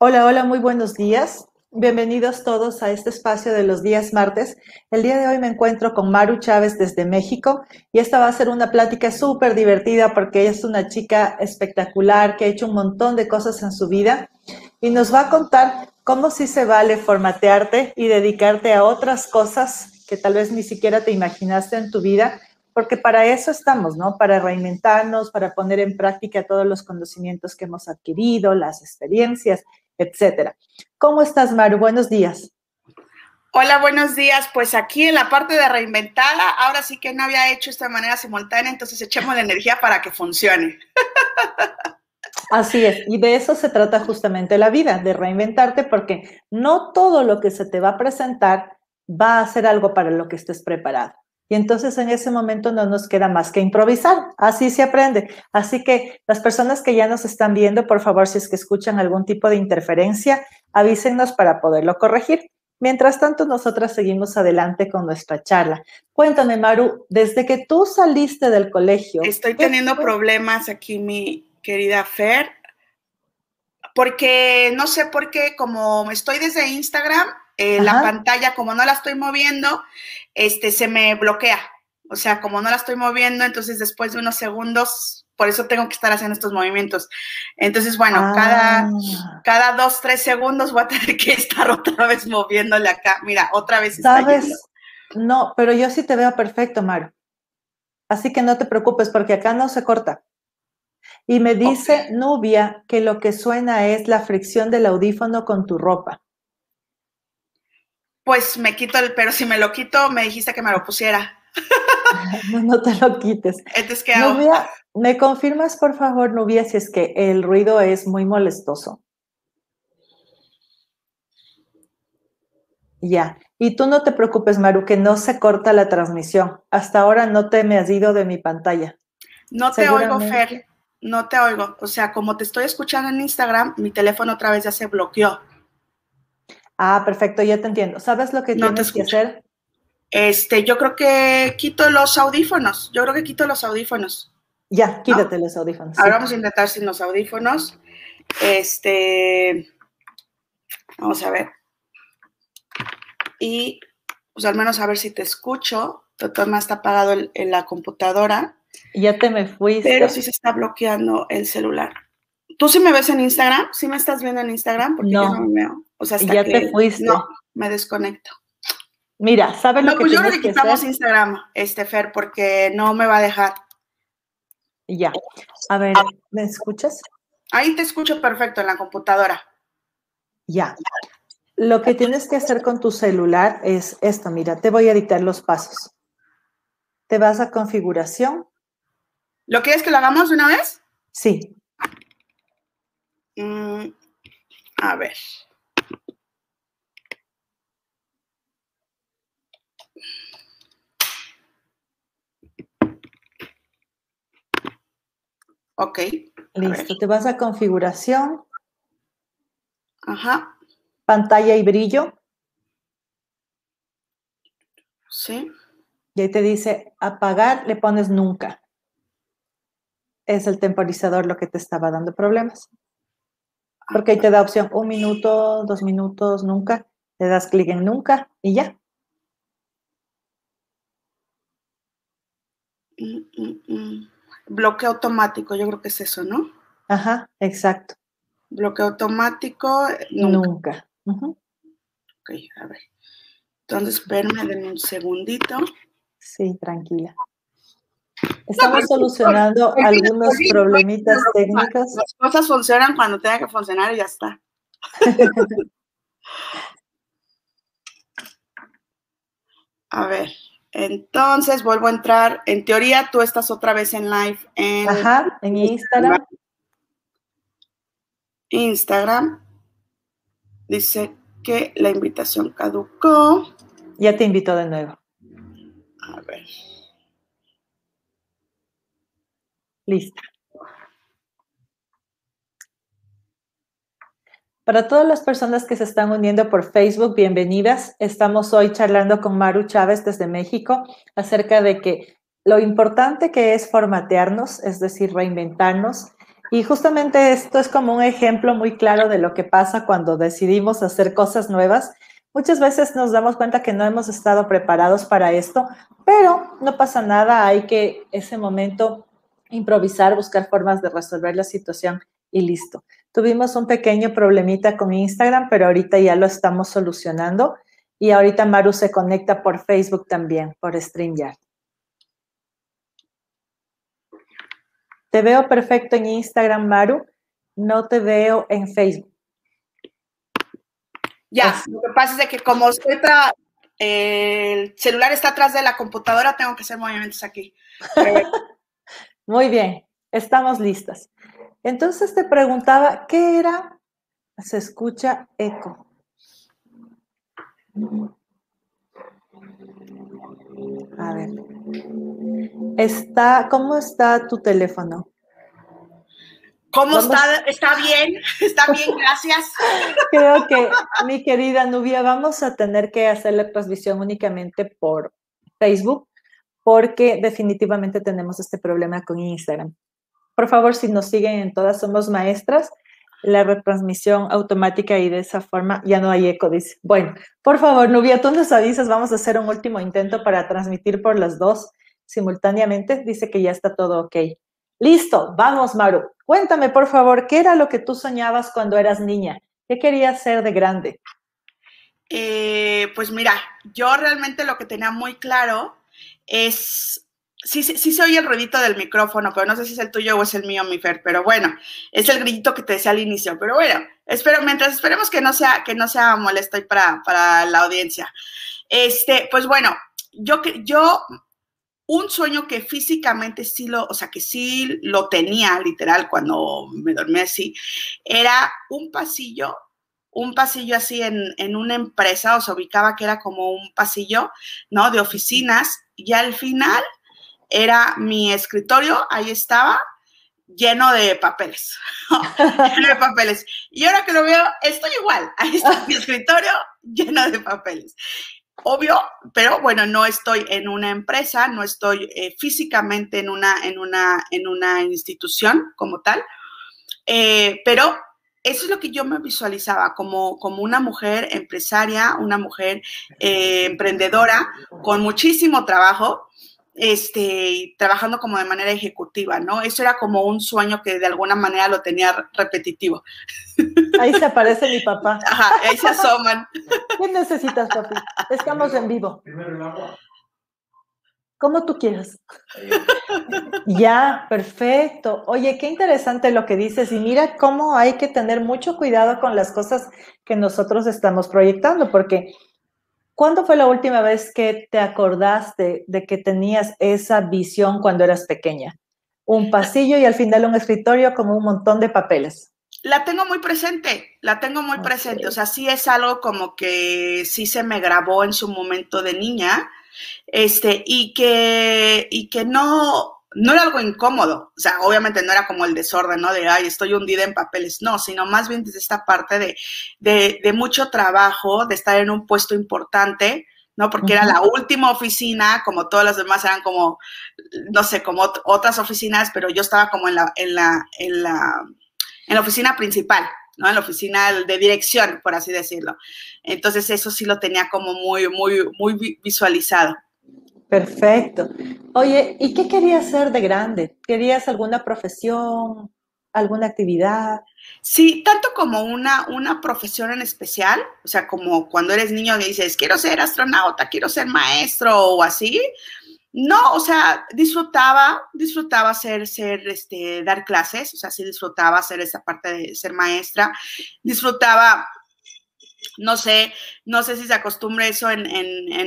Hola, hola, muy buenos días. Bienvenidos todos a este espacio de los días martes. El día de hoy me encuentro con Maru Chávez desde México y esta va a ser una plática súper divertida porque ella es una chica espectacular que ha hecho un montón de cosas en su vida y nos va a contar cómo sí se vale formatearte y dedicarte a otras cosas que tal vez ni siquiera te imaginaste en tu vida, porque para eso estamos, ¿no? Para reinventarnos, para poner en práctica todos los conocimientos que hemos adquirido, las experiencias etcétera. ¿Cómo estás, Maru? Buenos días. Hola, buenos días. Pues aquí en la parte de reinventada, ahora sí que no había hecho esta manera simultánea, entonces echemos la energía para que funcione. Así es, y de eso se trata justamente la vida, de reinventarte, porque no todo lo que se te va a presentar va a ser algo para lo que estés preparado. Y entonces en ese momento no nos queda más que improvisar. Así se aprende. Así que las personas que ya nos están viendo, por favor, si es que escuchan algún tipo de interferencia, avísenos para poderlo corregir. Mientras tanto, nosotras seguimos adelante con nuestra charla. Cuéntame, Maru, desde que tú saliste del colegio. Estoy teniendo problemas aquí, mi querida Fer, porque no sé por qué, como estoy desde Instagram, eh, la pantalla, como no la estoy moviendo, este, se me bloquea. O sea, como no la estoy moviendo, entonces después de unos segundos, por eso tengo que estar haciendo estos movimientos. Entonces, bueno, cada, ah. cada dos, tres segundos voy a tener que estar otra vez moviéndole acá. Mira, otra vez está ¿Sabes? No, pero yo sí te veo perfecto, Maru. Así que no te preocupes porque acá no se corta. Y me dice Nubia que lo que suena es la fricción del audífono con tu ropa pues me quito el, pero si me lo quito, me dijiste que me lo pusiera. No, no te lo quites. Entonces, ¿qué Nubia, ¿me confirmas, por favor, Nubia, si es que el ruido es muy molestoso? Ya. Y tú no te preocupes, Maru, que no se corta la transmisión. Hasta ahora no te me has ido de mi pantalla. No te oigo, Fer. No te oigo. O sea, como te estoy escuchando en Instagram, mi teléfono otra vez ya se bloqueó. Ah, perfecto, ya te entiendo. ¿Sabes lo que tienes que hacer? Este, yo creo que quito los audífonos. Yo creo que quito los audífonos. Ya, quítate los audífonos. Ahora vamos a intentar sin los audífonos. Este, vamos a ver. Y pues al menos a ver si te escucho. Más está apagado en la computadora. Ya te me fuiste. Pero sí se está bloqueando el celular. ¿Tú sí me ves en Instagram? ¿Sí me estás viendo en Instagram? Porque no. yo no me veo. O sea, hasta ya te fuiste. No, me desconecto. Mira, ¿sabes lo que pues yo creo que quitamos Instagram, este Fer, porque no me va a dejar. Ya. A ver, ¿me escuchas? Ahí te escucho perfecto en la computadora. Ya. Lo que tienes que hacer con tu celular es esto, mira, te voy a dictar los pasos. Te vas a configuración. ¿Lo quieres que lo hagamos de una vez? Sí. Mm, a ver. Ok. Listo, te vas a configuración. Ajá. Pantalla y brillo. Sí. Y ahí te dice apagar, le pones nunca. Es el temporizador lo que te estaba dando problemas. Porque ahí te da opción un minuto, dos minutos, nunca. Le das clic en nunca y ya. Mm, mm, mm. Bloqueo automático, yo creo que es eso, ¿no? Ajá, exacto. Bloqueo automático, nunca. Ok, a ver. Entonces, espérame un segundito. Sí, tranquila. Estamos solucionando algunos problemitas técnicos. Las cosas funcionan cuando tenga que funcionar y ya está. a ver. Entonces vuelvo a entrar. En teoría, tú estás otra vez en live en, Ajá, en Instagram. Instagram. Dice que la invitación caducó. Ya te invito de nuevo. A ver. Lista. Para todas las personas que se están uniendo por Facebook, bienvenidas. Estamos hoy charlando con Maru Chávez desde México acerca de que lo importante que es formatearnos, es decir, reinventarnos Y justamente esto es como un ejemplo muy claro de lo que pasa cuando decidimos hacer cosas nuevas. Muchas veces nos damos cuenta que no hemos estado preparados para esto, pero no pasa nada, hay que ese momento improvisar, buscar formas de resolver la situación y listo. Tuvimos un pequeño problemita con Instagram, pero ahorita ya lo estamos solucionando y ahorita Maru se conecta por Facebook también, por StreamYard. Te veo perfecto en Instagram, Maru. No te veo en Facebook. Ya, lo que pasa es que como estoy el celular está atrás de la computadora, tengo que hacer movimientos aquí. Muy bien, estamos listas. Entonces te preguntaba, ¿qué era? Se escucha eco. A ver. Está, ¿cómo está tu teléfono? ¿Cómo está? ¿Está bien? ¿Está bien? Gracias. Creo que, mi querida Nubia, vamos a tener que hacer la transmisión únicamente por Facebook, porque definitivamente tenemos este problema con Instagram. Por favor, si nos siguen en todas Somos Maestras, la retransmisión automática y de esa forma ya no hay eco, dice. Bueno, por favor, Nubia, tú nos avisas, vamos a hacer un último intento para transmitir por las dos simultáneamente. Dice que ya está todo ok. Listo, vamos, Maru. Cuéntame, por favor, ¿qué era lo que tú soñabas cuando eras niña? ¿Qué querías ser de grande? Eh, pues mira, yo realmente lo que tenía muy claro es Sí, se oye el ruidito del micrófono, pero no sé si es el tuyo o es el mío, mi Fer, pero bueno, es el grillito que te decía al inicio, pero bueno, espero, mientras esperemos que no sea, que no sea molesto para, para la audiencia. Este, pues bueno, yo, yo, un sueño que físicamente sí lo, o sea, que sí lo tenía literal cuando me dormí así, era un pasillo un pasillo así en, en, una empresa, o se ubicaba que era como un pasillo, ¿no? De oficinas, y al final era mi escritorio, ahí estaba, lleno de papeles, lleno de papeles. Y ahora que lo veo, estoy igual, ahí está mi escritorio lleno de papeles. Obvio, pero bueno, no estoy en una empresa, no estoy eh, físicamente en una, en, una, en una institución como tal, eh, pero eso es lo que yo me visualizaba como, como una mujer empresaria, una mujer eh, emprendedora con muchísimo trabajo, este, trabajando como de manera ejecutiva, ¿no? Eso era como un sueño que de alguna manera lo tenía repetitivo. Ahí se aparece mi papá. Ajá, ahí se asoman. ¿Qué necesitas, papi? Estamos en vivo. Primero el agua. Como tú quieras. ya, perfecto. Oye, qué interesante lo que dices y mira cómo hay que tener mucho cuidado con las cosas que nosotros estamos proyectando, porque ¿Cuándo fue la última vez que te acordaste de que tenías esa visión cuando eras pequeña? Un pasillo y al final un escritorio con un montón de papeles. La tengo muy presente, la tengo muy presente. O sea, sí es algo como que sí se me grabó en su momento de niña, este, y que, y que no, no era algo incómodo, o sea, obviamente no era como el desorden, ¿no? De, ay, estoy hundida en papeles, no, sino más bien desde esta parte de, de, mucho trabajo, de estar en un puesto importante, ¿no? Porque era la última oficina, como todas las demás eran como, no sé, como otras oficinas, pero yo estaba como en la, en la, en la, en la oficina principal, ¿no? En la oficina de dirección, por así decirlo. Entonces eso sí lo tenía como muy, muy, muy visualizado. Perfecto. Oye, ¿y qué querías hacer de grande? ¿Querías alguna profesión, alguna actividad? Sí, tanto como una, una profesión en especial, o sea, como cuando eres niño y dices, quiero ser astronauta, quiero ser maestro o así. No, o sea, disfrutaba, disfrutaba ser, ser, este, dar clases, o sea, sí disfrutaba hacer esa parte de ser maestra, disfrutaba no sé, no sé si se acostumbra eso en,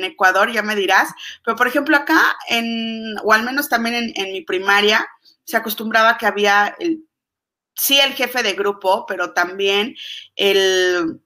Ecuador, ya me dirás, pero por ejemplo acá, en, o al menos también en, mi primaria, se acostumbraba que había el, sí el jefe de grupo, pero también el,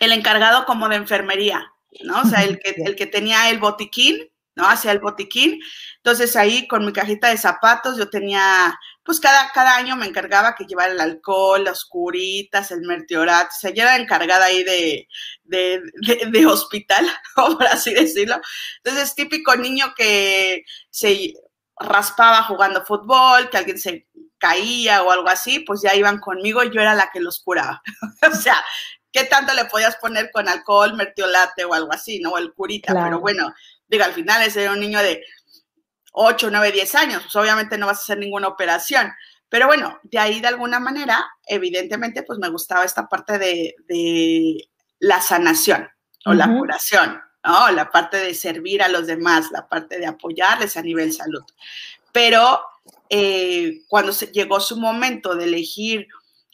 el encargado como de enfermería, ¿no? O sea, el que, el que tenía el botiquín, ¿no? Hacia el botiquín. Entonces ahí con mi cajita de zapatos yo tenía pues cada, cada año me encargaba que llevara el alcohol, las curitas, el mertiorato, o sea, yo era encargada ahí de, de, hospital, por así decirlo. Entonces, típico niño que se raspaba jugando fútbol, que alguien se caía o algo así, pues ya iban conmigo y yo era la que los curaba. o sea, ¿qué tanto le podías poner con alcohol, mertiolate o algo así, no? O el curita, pero bueno, diga, al final era un niño de 8, 9, 10 años, pues obviamente no vas a hacer ninguna operación. Pero bueno, de ahí de alguna manera, evidentemente, pues me gustaba esta parte de, la sanación o la curación, ¿no? La parte de servir a los demás, la parte de apoyarles a nivel salud. Pero eh, cuando se, llegó su momento de elegir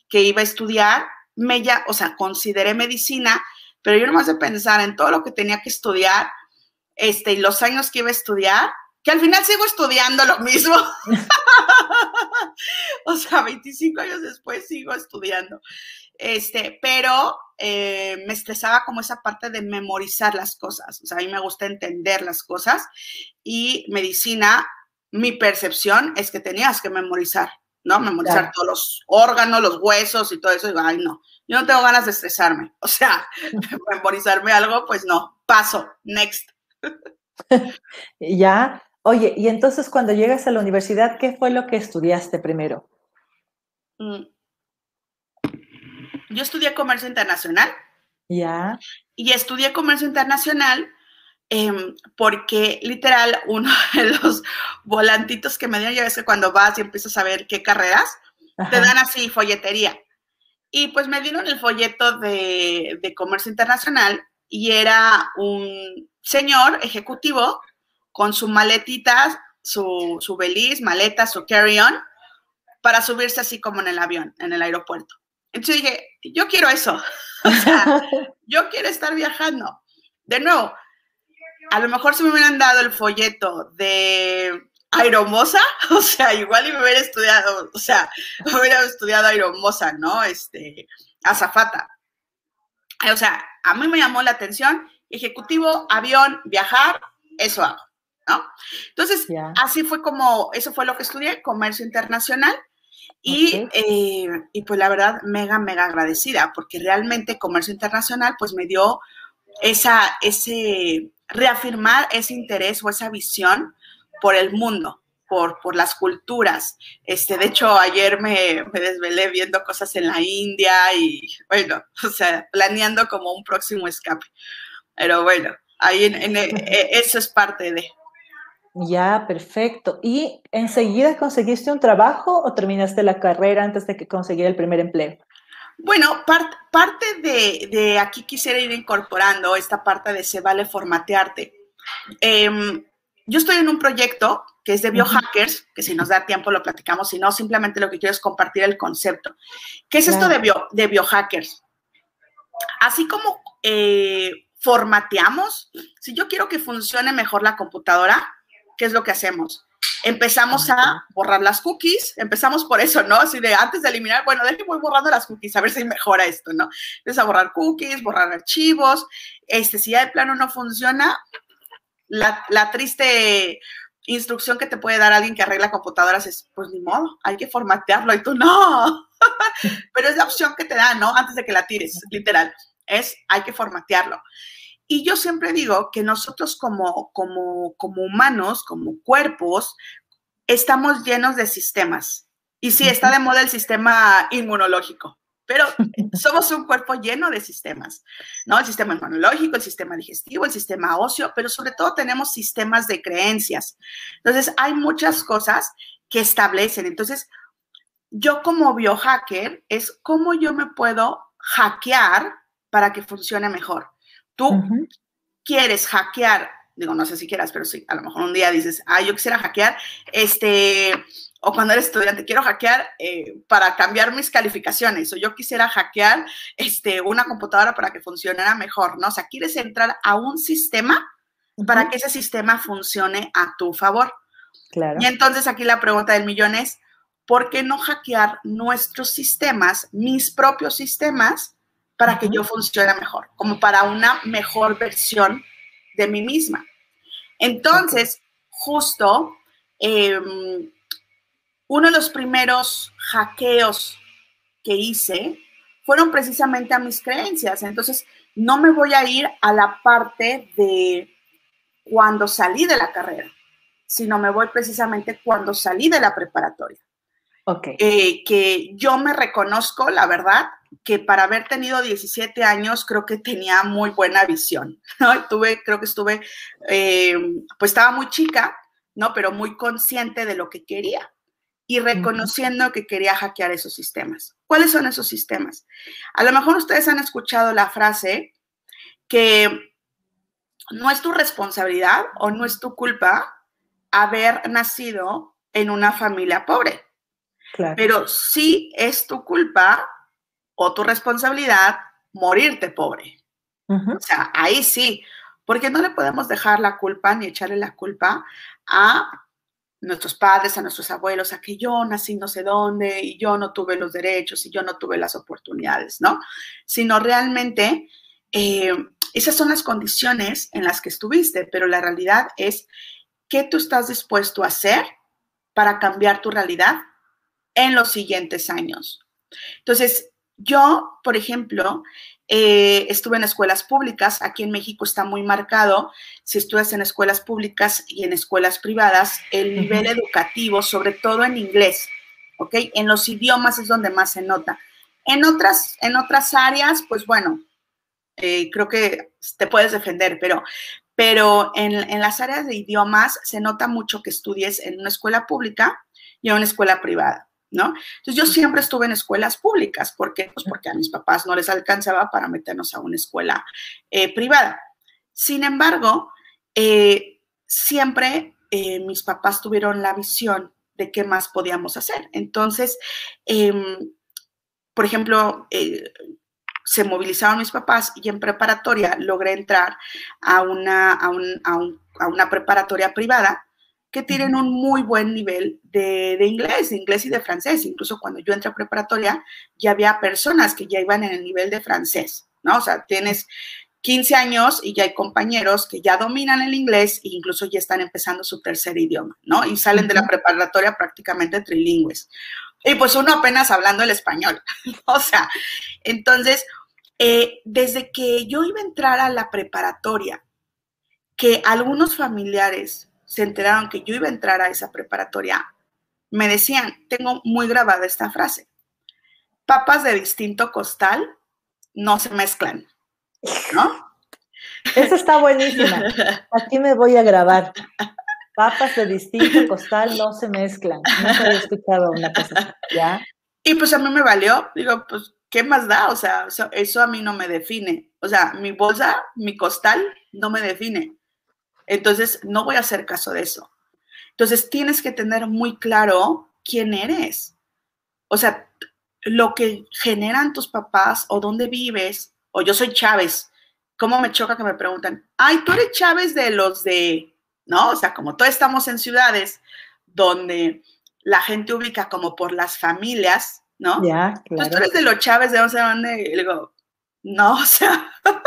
que iba a estudiar, me ya, o sea, consideré medicina, pero yo no más de pensar en todo lo que tenía que estudiar, este, y los años que iba a estudiar, que al final sigo estudiando lo mismo. o sea, 25 años después sigo estudiando. Este, pero eh, me estresaba como esa parte de memorizar las cosas. O sea, a mí me gusta entender las cosas y medicina, mi percepción es que tenías que memorizar, ¿no? Memorizar todos los órganos, los huesos y todo eso. Y ay, no, yo no tengo ganas de estresarme. O sea, memorizarme algo, pues no, paso, next. ya, Oye, y entonces cuando llegas a la universidad, ¿qué fue lo que estudiaste primero? Mm. Yo estudié comercio internacional. Ya. Y estudié comercio internacional em, porque literal uno de los volantitos que me dieron, ya ves que cuando vas y empiezas a ver qué carreras, te dan así folletería. Y pues me dieron el folleto de, de comercio internacional y era un señor ejecutivo con su maletita, su, su beliz, maleta, su carry-on, para subirse así como en el avión, en el aeropuerto. Entonces dije, yo quiero eso. Yo quiero estar viajando. De nuevo, a lo mejor si me hubieran dado el folleto de Aeromosa, o sea, igual y me hubiera estudiado, o sea, hubiera estudiado Aeromosa, ¿no? Este, azafata. O sea, a mí me llamó la atención, ejecutivo, avión, viajar, eso hago. Entonces, así fue como, eso fue lo que estudié, comercio internacional. Y, eh, y, pues la verdad, mega, mega agradecida, porque realmente comercio internacional pues me dio esa, ese, reafirmar ese interés o esa visión por el mundo, por, por las culturas. Este, de hecho, ayer me, me, desvelé viendo cosas en la India y, bueno, o sea, planeando como un próximo escape. Pero bueno, ahí en, e, eso es parte de. Ya, perfecto. ¿Y enseguida conseguiste un trabajo o terminaste la carrera antes de que conseguir el primer empleo? Bueno, parte de, aquí quisiera ir incorporando esta parte de se vale formatearte. Em, yo estoy en un proyecto que es de biohackers, que si nos da tiempo lo platicamos, si no, simplemente lo que quiero es compartir el concepto. ¿Qué es esto de, bio, de biohackers? Así como eh, formateamos, si yo quiero que funcione mejor la computadora, ¿qué es lo que hacemos? Empezamos a borrar las cookies, empezamos por eso, ¿no? Así de antes de eliminar, bueno, déjenme voy borrando las cookies, a ver si mejora esto, ¿no? Empieza a borrar cookies, borrar archivos, este, si ya de plano no funciona, la, la triste instrucción que te puede dar alguien que arregla computadoras es, pues ni modo, hay que formatearlo y tú no. Pero es la opción que te da, ¿no? Antes de que la tires, literal, es hay que formatearlo. Y yo siempre digo que nosotros como, como, como humanos, como cuerpos, estamos llenos de sistemas. Y sí, está de moda el sistema inmunológico, pero somos un cuerpo lleno de sistemas, ¿no? El sistema inmunológico, el sistema digestivo, el sistema óseo, pero sobre todo tenemos sistemas de creencias. Entonces, hay muchas cosas que establecen. Entonces, yo como biohacker es cómo yo me puedo hackear para que funcione mejor. Tú quieres hackear, digo, no sé si quieras, pero sí, a lo mejor un día dices, ah, yo quisiera hackear, este, o cuando eres estudiante, quiero hackear eh, para cambiar mis calificaciones, o yo quisiera hackear este, una computadora para que funcionara mejor, ¿no? O sea, quieres entrar a un sistema para que ese sistema funcione a tu favor. Claro. Y entonces aquí la pregunta del millón es, ¿por qué no hackear nuestros sistemas, mis propios sistemas, para que yo funcione mejor, como para una mejor versión de mí misma. Entonces, justo em, uno de los primeros hackeos que hice fueron precisamente a mis creencias. Entonces, no me voy a ir a la parte de cuando salí de la carrera, sino me voy precisamente cuando salí de la preparatoria. Eh, que yo me reconozco, la verdad, que para haber tenido 17 años creo que tenía muy buena visión, ¿no? Tuve, creo que estuve, eh, pues estaba muy chica, ¿no? Pero muy consciente de lo que quería y reconociendo que quería hackear esos sistemas. ¿Cuáles son esos sistemas? A lo mejor ustedes han escuchado la frase que no es tu responsabilidad o no es tu culpa haber nacido en una familia pobre. Pero sí es tu culpa o tu responsabilidad morirte pobre. O sea, ahí sí, porque no le podemos dejar la culpa ni echarle la culpa a nuestros padres, a nuestros abuelos, a que yo nací no sé dónde y yo no tuve los derechos y yo no tuve las oportunidades, ¿no? Sino realmente eh, esas son las condiciones en las que estuviste, pero la realidad es qué tú estás dispuesto a hacer para cambiar tu realidad en los siguientes años. Entonces, yo, por ejemplo, eh, estuve en escuelas públicas, aquí en México está muy marcado, si estudias en escuelas públicas y en escuelas privadas, el nivel educativo, sobre todo en inglés, ¿ok? En los idiomas es donde más se nota. En otras, en otras áreas, pues bueno, eh, creo que te puedes defender, pero, pero en, en, las áreas de idiomas se nota mucho que estudies en una escuela pública y en una escuela privada. ¿No? Entonces yo siempre estuve en escuelas públicas, ¿por qué? Pues porque a mis papás no les alcanzaba para meternos a una escuela eh, privada. Sin embargo, eh, siempre mis papás tuvieron la visión de qué más podíamos hacer. Entonces, em, por ejemplo, se movilizaron mis papás y en preparatoria logré entrar a una, a, una preparatoria privada que tienen un muy buen nivel de, inglés, de inglés y de francés. Incluso cuando yo entré a preparatoria, ya había personas que ya iban en el nivel de francés, ¿no? O sea, tienes 15 años y ya hay compañeros que ya dominan el inglés e incluso ya están empezando su tercer idioma, ¿no? Y salen de la preparatoria prácticamente trilingües. Y pues uno apenas hablando el español, o sea, entonces eh, desde que yo iba a entrar a la preparatoria, que algunos familiares se enteraron que yo iba a entrar a esa preparatoria, me decían, tengo muy grabada esta frase, papas de distinto costal no se mezclan, ¿no? Esa está buenísima. Aquí me voy a grabar. Papas de distinto costal no se mezclan. No he escuchado una cosa. ¿Ya? Y pues a mí me valió. Digo, pues ¿qué más da? O sea, eso, a mí no me define. O sea, mi bolsa, mi costal no me define. Entonces, no voy a hacer caso de eso. Entonces, tienes que tener muy claro quién eres. O sea, lo que generan tus papás o dónde vives, o yo soy Chávez. ¿Cómo me choca que me preguntan, ay, tú eres Chávez de los de, ¿no? O sea, como todos estamos en ciudades donde la gente ubica como por las familias, ¿no? Ya, claro. Entonces tú eres de los Chávez de no sé dónde, y le digo, no, o sea.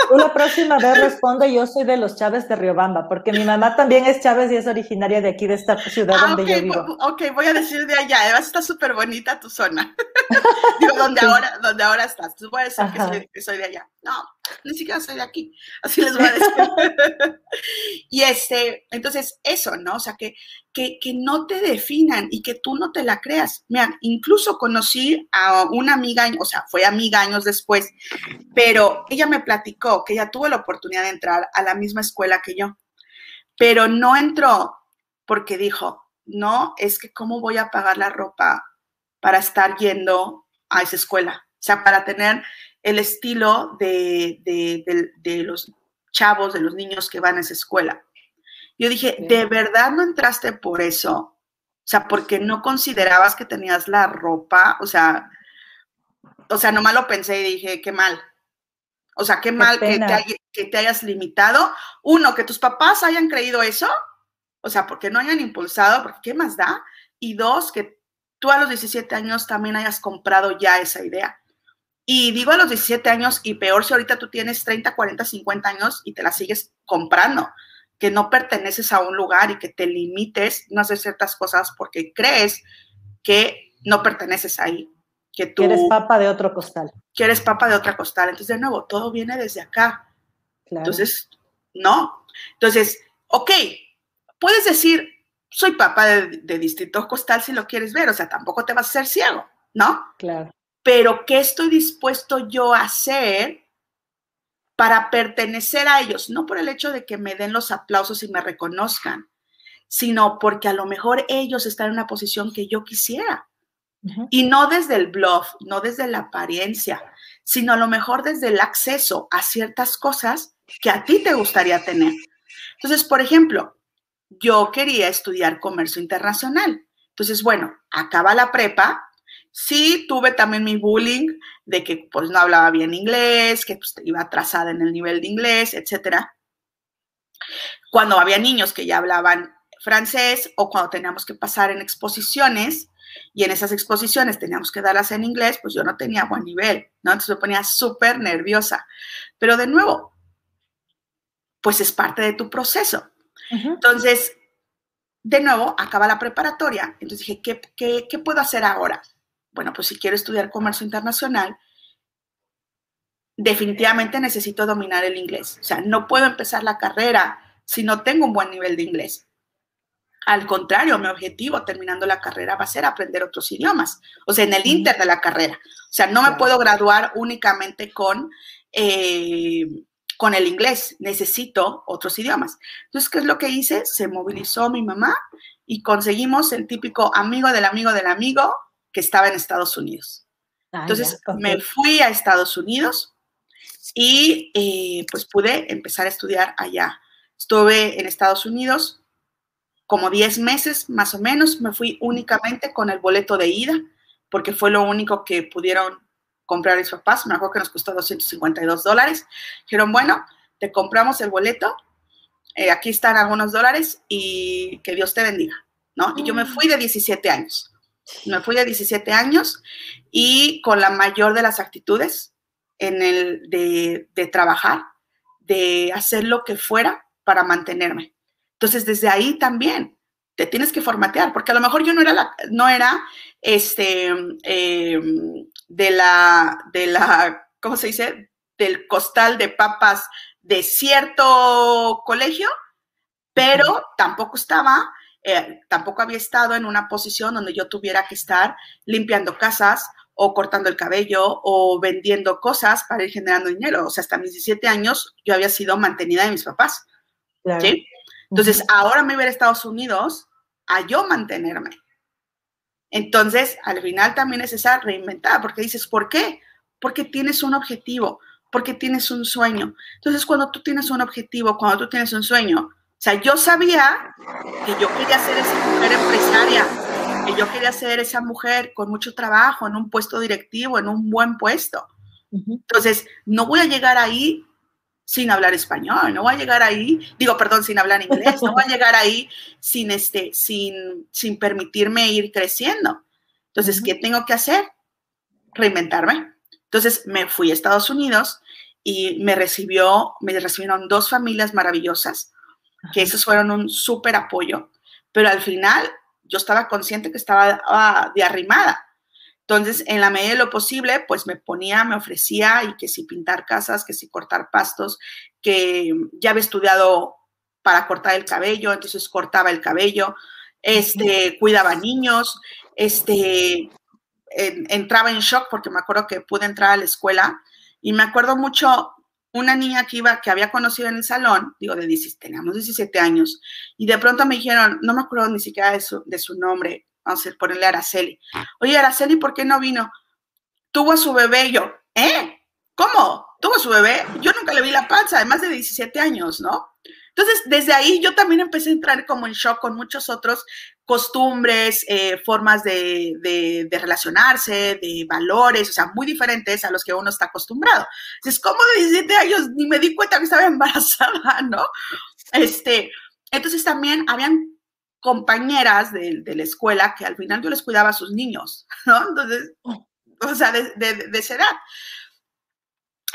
Tú la próxima vez responde, yo soy de los Chávez de Riobamba, porque mi mamá también es Chávez y es originaria de aquí, de esta ciudad ah, donde yo vivo. Ok, voy a decir de allá, además está súper bonita tu zona. Digo, donde, ahora, donde ahora estás. Tú puedes decir que soy, que soy, de allá. No, ni siquiera soy de aquí. Así les voy a decir. y este, entonces, eso, ¿no? O sea, que, que, que no te definan y que tú no te la creas. Mira, incluso conocí a una amiga, o sea, fue amiga años después, pero ella me platicó que ella tuvo la oportunidad de entrar a la misma escuela que yo, pero no entró porque dijo, no, es que cómo voy a pagar la ropa para estar yendo a esa escuela. O sea, para tener el estilo de, de, los chavos, de los niños que van a esa escuela. Yo dije, ¿de verdad no entraste por eso? O sea, porque no considerabas que tenías la ropa, o sea, o sea, nomás lo pensé y dije, qué mal. O sea, qué, mal que te, que te, hayas limitado. Uno, que tus papás hayan creído eso, o sea, porque no hayan impulsado, porque qué más da. Y dos, que tú a los 17 años también hayas comprado ya esa idea. Y digo a los 17 años, y peor si ahorita tú tienes 30, 40, 50 años y te la sigues comprando, que no perteneces a un lugar y que te limites no hacer ciertas cosas porque crees que no perteneces ahí. Que tú eres papa de otro costal. Que eres papa de otra costal. Entonces, de nuevo, todo viene desde acá. Entonces, no. Entonces, ok, puedes decir, soy papá de, de, distrito costal si lo quieres ver, o sea, tampoco te vas a hacer ciego, ¿no? Claro. Pero ¿qué estoy dispuesto yo a hacer para pertenecer a ellos? No por el hecho de que me den los aplausos y me reconozcan, sino porque a lo mejor ellos están en una posición que yo quisiera. Y no desde el bluff, no desde la apariencia, sino a lo mejor desde el acceso a ciertas cosas que a ti te gustaría tener. Entonces, por ejemplo, yo quería estudiar comercio internacional. Entonces, bueno, acaba la prepa. Sí, tuve también mi bullying de que pues no hablaba bien inglés, que pues, iba atrasada en el nivel de inglés, etcétera. Cuando había niños que ya hablaban francés o cuando teníamos que pasar en exposiciones y en esas exposiciones teníamos que darlas en inglés, pues yo no tenía buen nivel, ¿no? Entonces me ponía súper nerviosa. Pero de nuevo, pues es parte de tu proceso. Entonces, de nuevo, acaba la preparatoria. Entonces dije, ¿qué, ¿qué, qué, puedo hacer ahora? Bueno, pues si quiero estudiar comercio internacional, definitivamente necesito dominar el inglés. O sea, no puedo empezar la carrera si no tengo un buen nivel de inglés. Al contrario, mi objetivo terminando la carrera va a ser aprender otros idiomas, o sea, en el inter de la carrera. O sea, no me puedo graduar únicamente con, eh, con el inglés, necesito otros idiomas. Entonces, ¿qué es lo que hice? Se movilizó mi mamá y conseguimos el típico amigo del amigo del amigo que estaba en Estados Unidos. Ah, Entonces, me fui a Estados Unidos y eh, pues pude empezar a estudiar allá. Estuve en Estados Unidos como 10 meses más o menos, me fui únicamente con el boleto de ida, porque fue lo único que pudieron comprar mis papás. Me acuerdo que nos costó 252 dólares. Dijeron, bueno, te compramos el boleto, eh, aquí están algunos dólares y que Dios te bendiga, ¿no? Y yo me fui de 17 años. Me fui de 17 años y con la mayor de las actitudes en el de, de trabajar, de hacer lo que fuera para mantenerme. Entonces, desde ahí también te tienes que formatear, porque a lo mejor yo no era, la, no era este, em, de, la, de la, ¿cómo se dice? Del costal de papas de cierto colegio, pero tampoco estaba, eh, tampoco había estado en una posición donde yo tuviera que estar limpiando casas o cortando el cabello o vendiendo cosas para ir generando dinero. O sea, hasta mis 17 años yo había sido mantenida de mis papás. ¿sí? Entonces, ahora me voy a Estados Unidos a yo mantenerme. Entonces, al final también es esa reinventada, porque dices, ¿por qué? Porque tienes un objetivo, porque tienes un sueño. Entonces, cuando tú tienes un objetivo, cuando tú tienes un sueño, sea, yo sabía que yo quería ser esa mujer empresaria, que yo quería ser esa mujer con mucho trabajo, en un puesto directivo, en un buen puesto. Entonces, no voy a llegar ahí sin hablar español, no va a llegar ahí, digo, perdón, sin hablar inglés, no va a llegar ahí sin, este, sin, sin permitirme ir creciendo. Entonces, ¿qué tengo que hacer? Reinventarme. Entonces, me fui a Estados Unidos y me recibió, me recibieron dos familias maravillosas, que esos fueron un súper apoyo, pero al final yo estaba consciente que estaba ah, de arrimada. Entonces, en la medida de lo posible, pues me ponía, me ofrecía y que si pintar casas, que si cortar pastos, que ya había estudiado para cortar el cabello, entonces cortaba el cabello, este, cuidaba niños, este, entraba en shock porque me acuerdo que pude entrar a la escuela y me acuerdo mucho una niña que iba, que había conocido en el salón, digo, de 17, teníamos 17 años, y de pronto me dijeron, no me acuerdo ni siquiera de su, de su nombre, vamos a ponerle Araceli. Oye, Araceli, ¿por qué no vino? Tuvo a su bebé y yo, ¿eh? ¿Cómo? ¿Tuvo a su bebé? Yo nunca le vi la panza, además de 17 años, ¿no? Entonces, desde ahí yo también empecé a entrar como en shock con muchos otros costumbres, eh, formas de, de, de, relacionarse, de valores, o sea, muy diferentes a los que uno está acostumbrado. Entonces, como de 17 años ni me di cuenta que estaba embarazada, ¿no? Este, entonces también habían compañeras de, la escuela que al final yo les cuidaba a sus niños, ¿no? Entonces, o sea, de, de, esa edad.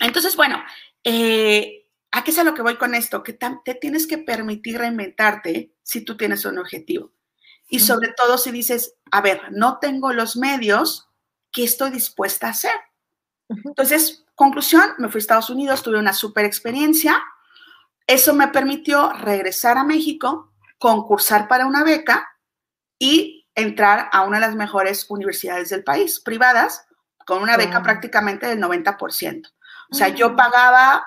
Entonces, bueno, eh, ¿a qué es a lo que voy con esto? Que te tienes que permitir reinventarte si tú tienes un objetivo. Y sobre todo si dices, a ver, no tengo los medios, ¿qué estoy dispuesta a hacer? Entonces, conclusión, me fui a Estados Unidos, tuve una super experiencia. Eso me permitió regresar a México concursar para una beca y entrar a una de las mejores universidades del país, privadas, con una beca prácticamente del 90%. O sea, yo pagaba,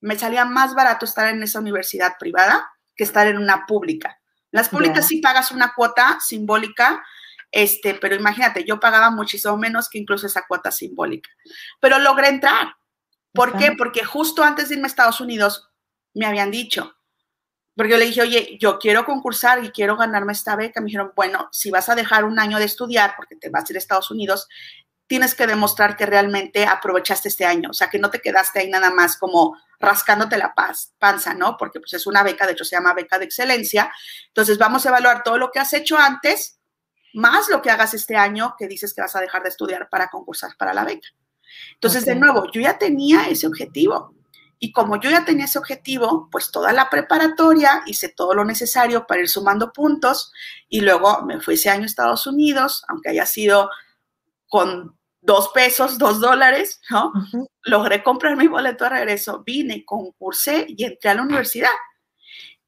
me salía más barato estar en esa universidad privada que estar en una pública. Las públicas sí pagas una cuota simbólica, este, pero imagínate, yo pagaba muchísimo menos que incluso esa cuota simbólica. Pero logré entrar. ¿Por qué? Porque justo antes de irme a Estados Unidos me habían dicho, porque yo le dije, oye, yo quiero concursar y quiero ganarme esta beca. Me dijeron, bueno, si vas a dejar un año de estudiar porque te vas a ir a Estados Unidos, tienes que demostrar que realmente aprovechaste este año, o sea, que no te quedaste ahí nada más como rascándote la panza, ¿no? Porque pues es una beca, de hecho se llama beca de excelencia. Entonces vamos a evaluar todo lo que has hecho antes, más lo que hagas este año que dices que vas a dejar de estudiar para concursar para la beca. Entonces, de nuevo, yo ya tenía ese objetivo. Y como yo ya tenía ese objetivo, pues toda la preparatoria hice todo lo necesario para ir sumando puntos y luego me fui ese año a Estados Unidos, aunque haya sido con dos pesos, dos dólares, ¿no? Logré comprar mi boleto de regreso, vine, concursé y entré a la universidad.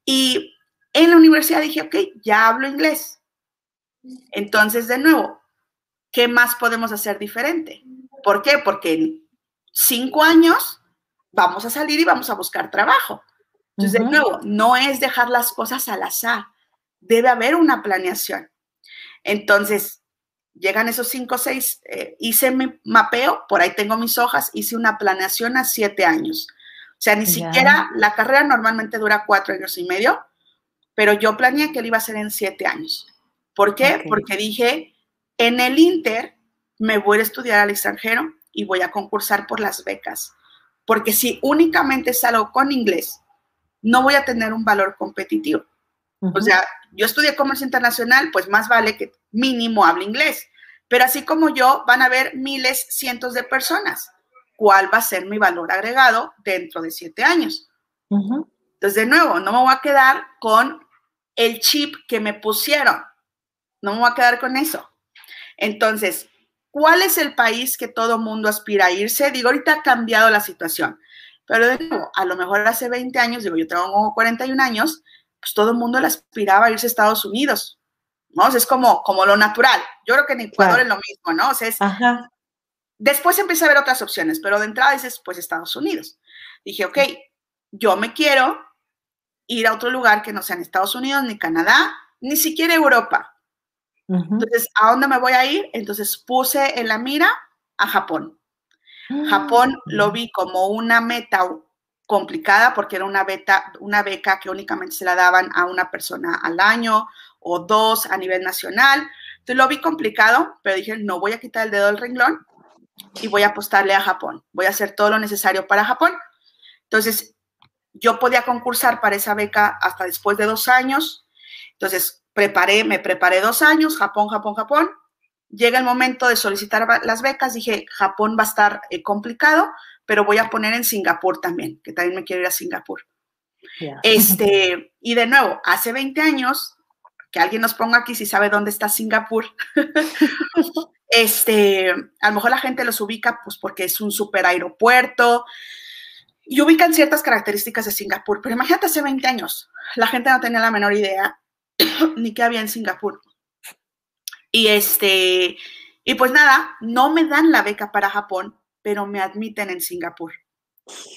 Y en la universidad dije, ok, ya hablo inglés. Entonces, de nuevo, ¿qué más podemos hacer diferente? ¿Por qué? Porque en cinco años vamos a salir y vamos a buscar trabajo. Entonces, de nuevo, no es dejar las cosas al azar, debe haber una planeación. Entonces, llegan esos cinco o seis, eh, hice mi mapeo, por ahí tengo mis hojas, hice una planeación a siete años. O sea, ni siquiera la carrera normalmente dura cuatro años y medio, pero yo planeé que él iba a ser en siete años. ¿Por qué? Porque dije, en el Inter me voy a estudiar al extranjero y voy a concursar por las becas. Porque si únicamente salgo con inglés, no voy a tener un valor competitivo. O sea, yo estudié comercio internacional, pues más vale que mínimo hable inglés. Pero así como yo, van a haber miles, cientos de personas. ¿Cuál va a ser mi valor agregado dentro de siete años? Entonces, de nuevo, no me voy a quedar con el chip que me pusieron. No me voy a quedar con eso. Entonces, ¿cuál es el país que todo mundo aspira a irse? Digo, ahorita ha cambiado la situación. Pero de nuevo, a lo mejor hace 20 años, digo, yo tengo 41 años, pues todo el mundo le aspiraba a irse a Estados Unidos, ¿no? es como, como lo natural. Yo creo que en Ecuador es lo mismo, ¿no? O sea, es, Después empieza a ver otras opciones, pero de entrada dices, pues Estados Unidos. Dije, ok, yo me quiero ir a otro lugar que no sea en Estados Unidos, ni Canadá, ni siquiera Europa. Entonces, ¿a dónde me voy a ir? Entonces puse en la mira a Japón. Japón lo vi como una meta complicada porque era una, beta, una beca que únicamente se la daban a una persona al año o dos a nivel nacional. Entonces lo vi complicado, pero dije, no voy a quitar el dedo del renglón y voy a apostarle a Japón. Voy a hacer todo lo necesario para Japón. Entonces, yo podía concursar para esa beca hasta después de dos años. Entonces, preparé, me preparé dos años, Japón, Japón, Japón. Llega el momento de solicitar las becas, dije, Japón va a estar eh, complicado, pero voy a poner en Singapur también, que también me quiero ir a Singapur. Este, y de nuevo, hace 20 años, que alguien nos ponga aquí si sabe dónde está Singapur. este, a lo mejor la gente los ubica pues porque es un super aeropuerto y ubican ciertas características de Singapur, pero imagínate hace 20 años, la gente no tenía la menor idea ni qué había en Singapur. Y este, y pues nada, no me dan la beca para Japón pero me admiten en Singapur.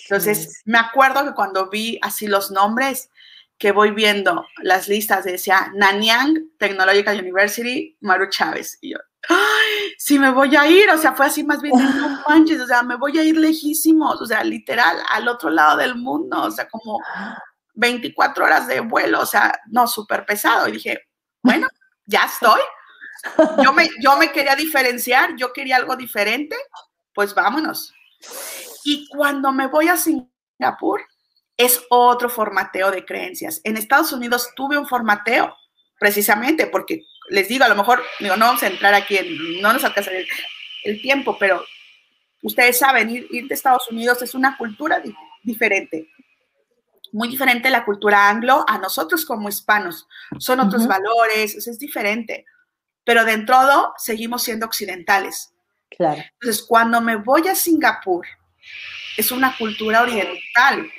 Entonces, me acuerdo que cuando vi así los nombres, que voy viendo las listas, decía Nanyang Technological University, Maru Chávez. Y yo, ¡ay! Si me voy a ir, o sea, fue así más bien, no manches, o sea, me voy a ir lejísimos, o sea, literal, al otro lado del mundo, o sea, como 24 horas de vuelo, o sea, no, súper pesado. Y dije, bueno, ya estoy. Yo me, yo me quería diferenciar, yo quería algo diferente pues vámonos. Y cuando me voy a Singapur, es otro formateo de creencias. En Estados Unidos tuve un formateo, precisamente porque les digo, a lo mejor, digo, no vamos a entrar aquí, en, no nos alcanza el, el tiempo, pero ustedes saben, ir, de Estados Unidos es una cultura diferente. Muy diferente la cultura anglo a nosotros como hispanos. Son otros valores, es diferente. Pero dentro de todo, seguimos siendo occidentales. Claro. Entonces, cuando me voy a Singapur, es una cultura oriental.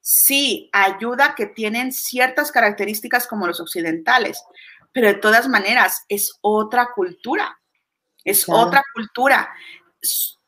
sí, ayuda que tienen ciertas características como los occidentales, pero de todas maneras es otra cultura, es otra cultura.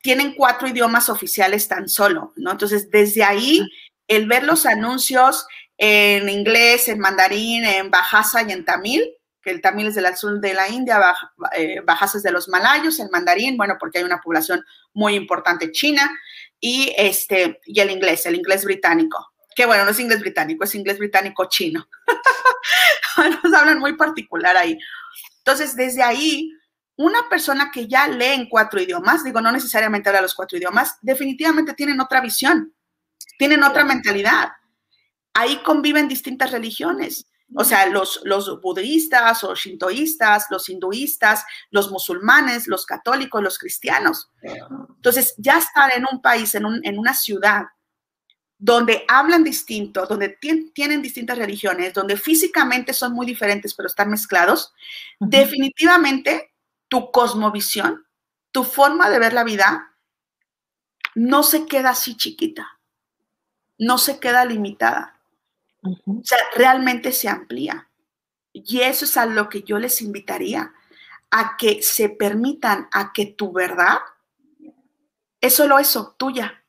Tienen cuatro idiomas oficiales tan solo, ¿no? Entonces, desde ahí, el ver los anuncios en inglés, en mandarín, en bajasa y en tamil, que el tamil es del sur de la India, eh, bajasa es de los malayos, el mandarín, bueno, porque hay una población muy importante china, y, este, y el inglés, el inglés británico, que bueno, no es inglés británico, es inglés británico chino. Nos hablan muy particular ahí. Entonces, desde ahí, una persona que ya lee en cuatro idiomas, digo, no necesariamente habla los cuatro idiomas, definitivamente tienen otra visión, tienen otra mentalidad ahí conviven distintas religiones. O sea, los, los budistas o shintoístas, los hinduistas, los musulmanes, los católicos, los cristianos. Entonces, ya estar en un país, en, una ciudad donde hablan distinto, donde tienen distintas religiones, donde físicamente son muy diferentes, pero están mezclados, definitivamente tu cosmovisión, tu forma de ver la vida, no se queda así chiquita, no se queda limitada o sea, realmente se amplía. Y eso es a lo que yo les invitaría, a que se permitan a que tu verdad es solo eso, tuya.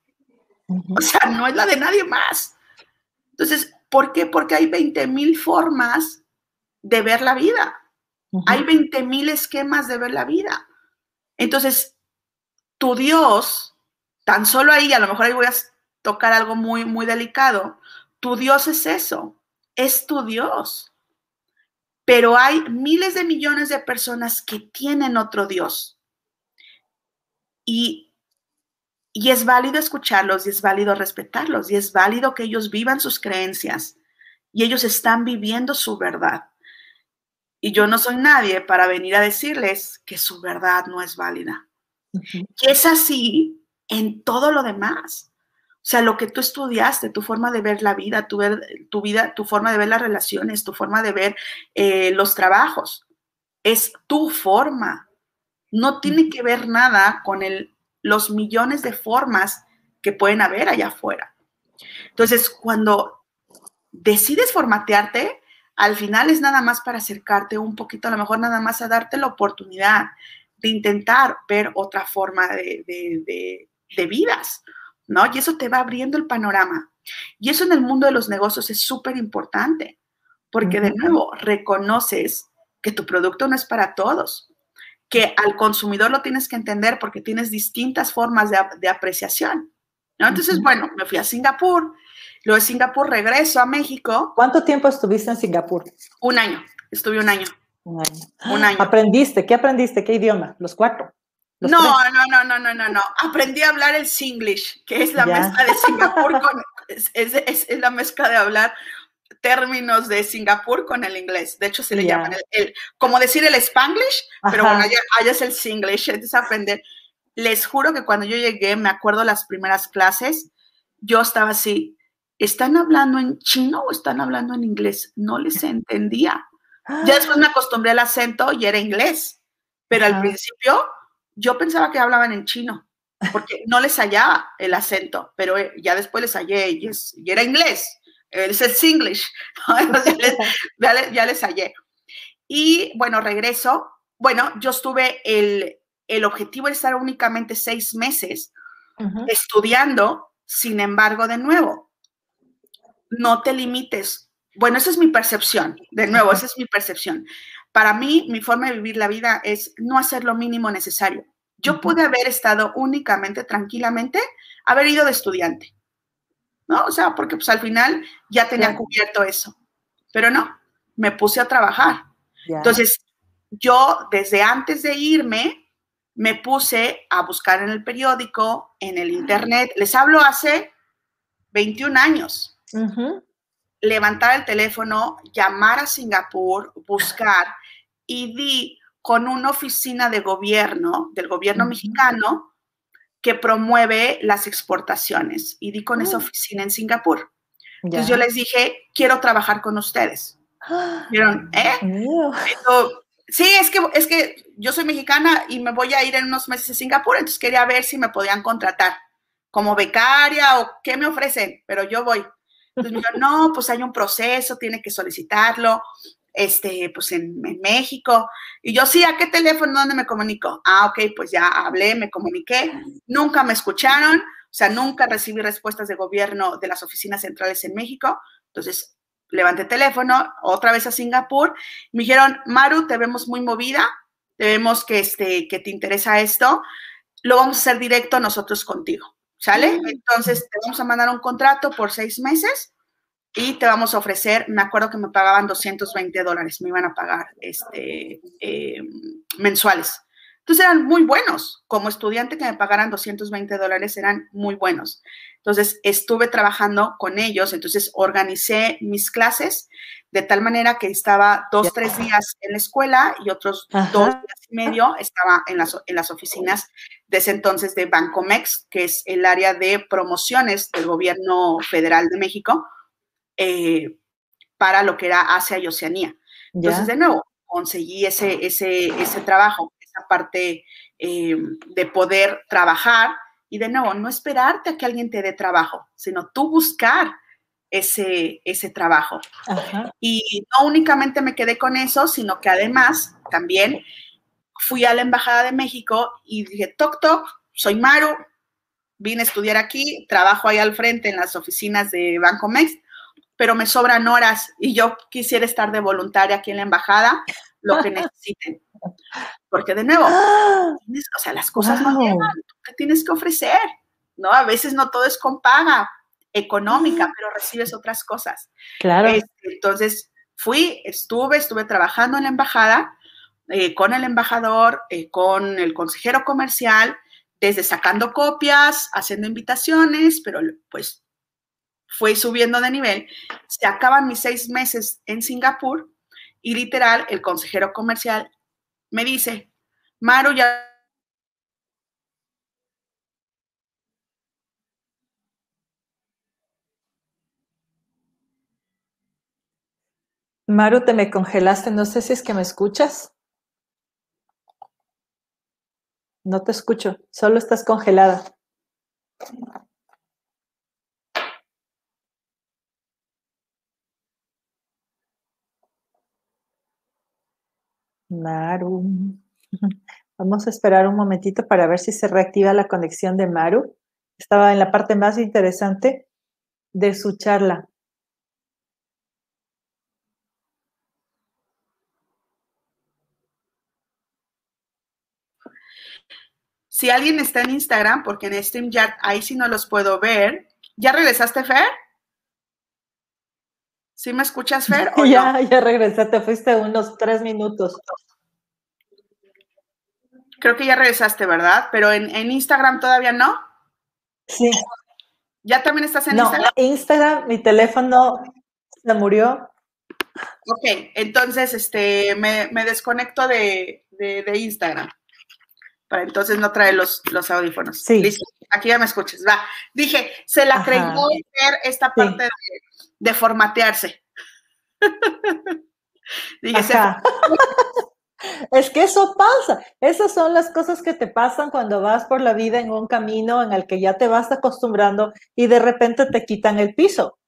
O sea, no es la de nadie más. Entonces, ¿por qué? Porque hay 20 mil formas de ver la vida. Hay 20 mil esquemas de ver la vida. Entonces, tu Dios, tan solo ahí, a lo mejor ahí voy a tocar algo muy, muy delicado, tu Dios es eso, es tu Dios. Pero hay miles de millones de personas que tienen otro Dios. Y, y es válido escucharlos y es válido respetarlos y es válido que ellos vivan sus creencias y ellos están viviendo su verdad. Y yo no soy nadie para venir a decirles que su verdad no es válida. Y es así en todo lo demás. O sea, lo que tú estudiaste, tu forma de ver la vida, tu, tu vida, tu forma de ver las relaciones, tu forma de ver eh, los trabajos, es tu forma. No tiene que ver nada con el, los millones de formas que pueden haber allá afuera. Entonces, cuando decides formatearte, al final es nada más para acercarte un poquito, a lo mejor nada más a darte la oportunidad de intentar ver otra forma de, de, de vidas. ¿No? Y eso te va abriendo el panorama. Y eso en el mundo de los negocios es súper importante, porque de nuevo reconoces que tu producto no es para todos, que al consumidor lo tienes que entender porque tienes distintas formas de, apreciación. ¿no? Entonces, bueno, me fui a Singapur, luego de Singapur regreso a México. ¿Cuánto tiempo estuviste en Singapur? Un año, estuve un año. Un año. Un año. ¿Aprendiste? ¿Qué aprendiste? ¿Qué idioma? Los cuatro. No, no, no, no, no, no, no. Aprendí a hablar el Singlish, que es la mezcla de Singapur con, es, la mezcla de hablar términos de Singapur con el inglés. De hecho, se le llaman el, como decir el Spanglish, pero bueno, allá, es el Singlish, entonces aprender. Les juro que cuando yo llegué, me acuerdo las primeras clases, yo estaba así, ¿están hablando en chino o están hablando en inglés? No les entendía. Ya después me acostumbré al acento y era inglés, pero al principio yo pensaba que hablaban en chino, porque no les hallaba el acento, pero eh, ya después les hallé y, era inglés, es el Singlish, ya, les, hallé. Y bueno, regreso. Bueno, yo estuve, el, el objetivo de estar únicamente seis meses estudiando, sin embargo, de nuevo, no te limites. Bueno, esa es mi percepción, de nuevo, esa es mi percepción. Para mí, mi forma de vivir la vida es no hacer lo mínimo necesario. Yo pude haber estado únicamente, tranquilamente, haber ido de estudiante, ¿no? O sea, porque pues al final ya tenía cubierto eso, pero no, me puse a trabajar. Entonces, yo desde antes de irme, me puse a buscar en el periódico, en el internet, les hablo hace 21 años. Levantar el teléfono, llamar a Singapur, buscar y di con una oficina de gobierno, del gobierno mexicano, que promueve las exportaciones. Y di con esa mm. oficina en Singapur. Entonces yo les dije, quiero trabajar con ustedes. ¿Vieron? ¿Eh? sí, es que, es que yo soy mexicana y me voy a ir en unos meses a Singapur, entonces quería ver si me podían contratar como becaria o qué me ofrecen, pero yo voy. Entonces me dijo, no, pues hay un proceso, tiene que solicitarlo, este, pues en, México. Y yo, sí, ¿a qué teléfono? ¿Dónde me comunico? Ah, ok, pues ya hablé, me comuniqué, nunca me escucharon, o sea, nunca recibí respuestas de gobierno de las oficinas centrales en México. Entonces, levanté teléfono, otra vez a Singapur, me dijeron, Maru, te vemos muy movida, te vemos que, este, que te interesa esto, lo vamos a hacer directo nosotros contigo, ¿sale? Mm. Entonces, te vamos a mandar un contrato por seis meses y te vamos a ofrecer, me acuerdo que me pagaban 220 dólares, me iban a pagar este, eh, mensuales. Entonces eran muy buenos. Como estudiante que me pagaran 220 dólares eran muy buenos. Entonces estuve trabajando con ellos, entonces organicé mis clases de tal manera que estaba dos, tres días en la escuela y otros dos días y medio estaba en las, en las oficinas de ese entonces de Bancomex, que es el área de promociones del gobierno federal de México eh, para lo que era Asia y Oceanía. Entonces, de nuevo, conseguí ese, ese, ese trabajo, esa parte eh, de poder trabajar y de nuevo, no esperarte a que alguien te dé trabajo, sino tú buscar ese, ese trabajo. Y no únicamente me quedé con eso, sino que además también fui a la Embajada de México y dije, toc, toc, soy Maru, vine a estudiar aquí, trabajo ahí al frente en las oficinas de Banco Mex, pero me sobran horas y yo quisiera estar de voluntaria aquí en la embajada, lo que necesiten. Porque de nuevo, o sea, las cosas no llegan, tú tienes que ofrecer, ¿no? A veces no todo es con paga económica, pero recibes otras cosas. Claro. Este, entonces, fui, estuve, estuve trabajando en la embajada, eh, con el embajador, eh, con el consejero comercial, desde sacando copias, haciendo invitaciones, pero pues fue subiendo de nivel. Se acaban mis seis meses en Singapur y literal el consejero comercial me dice, Maru ya... Maru, te me congelaste, no sé si es que me escuchas. No te escucho, solo estás congelada. Maru. Vamos a esperar un momentito para ver si se reactiva la conexión de Maru. Estaba en la parte más interesante de su charla. Si alguien está en Instagram, porque en StreamYard ahí sí no los puedo ver. ¿Ya regresaste, Fer? ¿Sí me escuchas, Fer? ya, ya regresaste, fuiste unos tres minutos. Creo que ya regresaste, ¿verdad? Pero en, Instagram todavía no. Sí. ¿Ya también estás en Instagram? Instagram, mi teléfono se murió. Ok, entonces este, me, desconecto de, Instagram. Para entonces no traer los, los audífonos. Sí. Listo. Aquí ya me escuchas. Va. Dije, se la creyó ver esta parte de de formatearse. Es que eso pasa. Esas son las cosas que te pasan cuando vas por la vida en un camino en el que ya te vas acostumbrando y de repente te quitan el piso.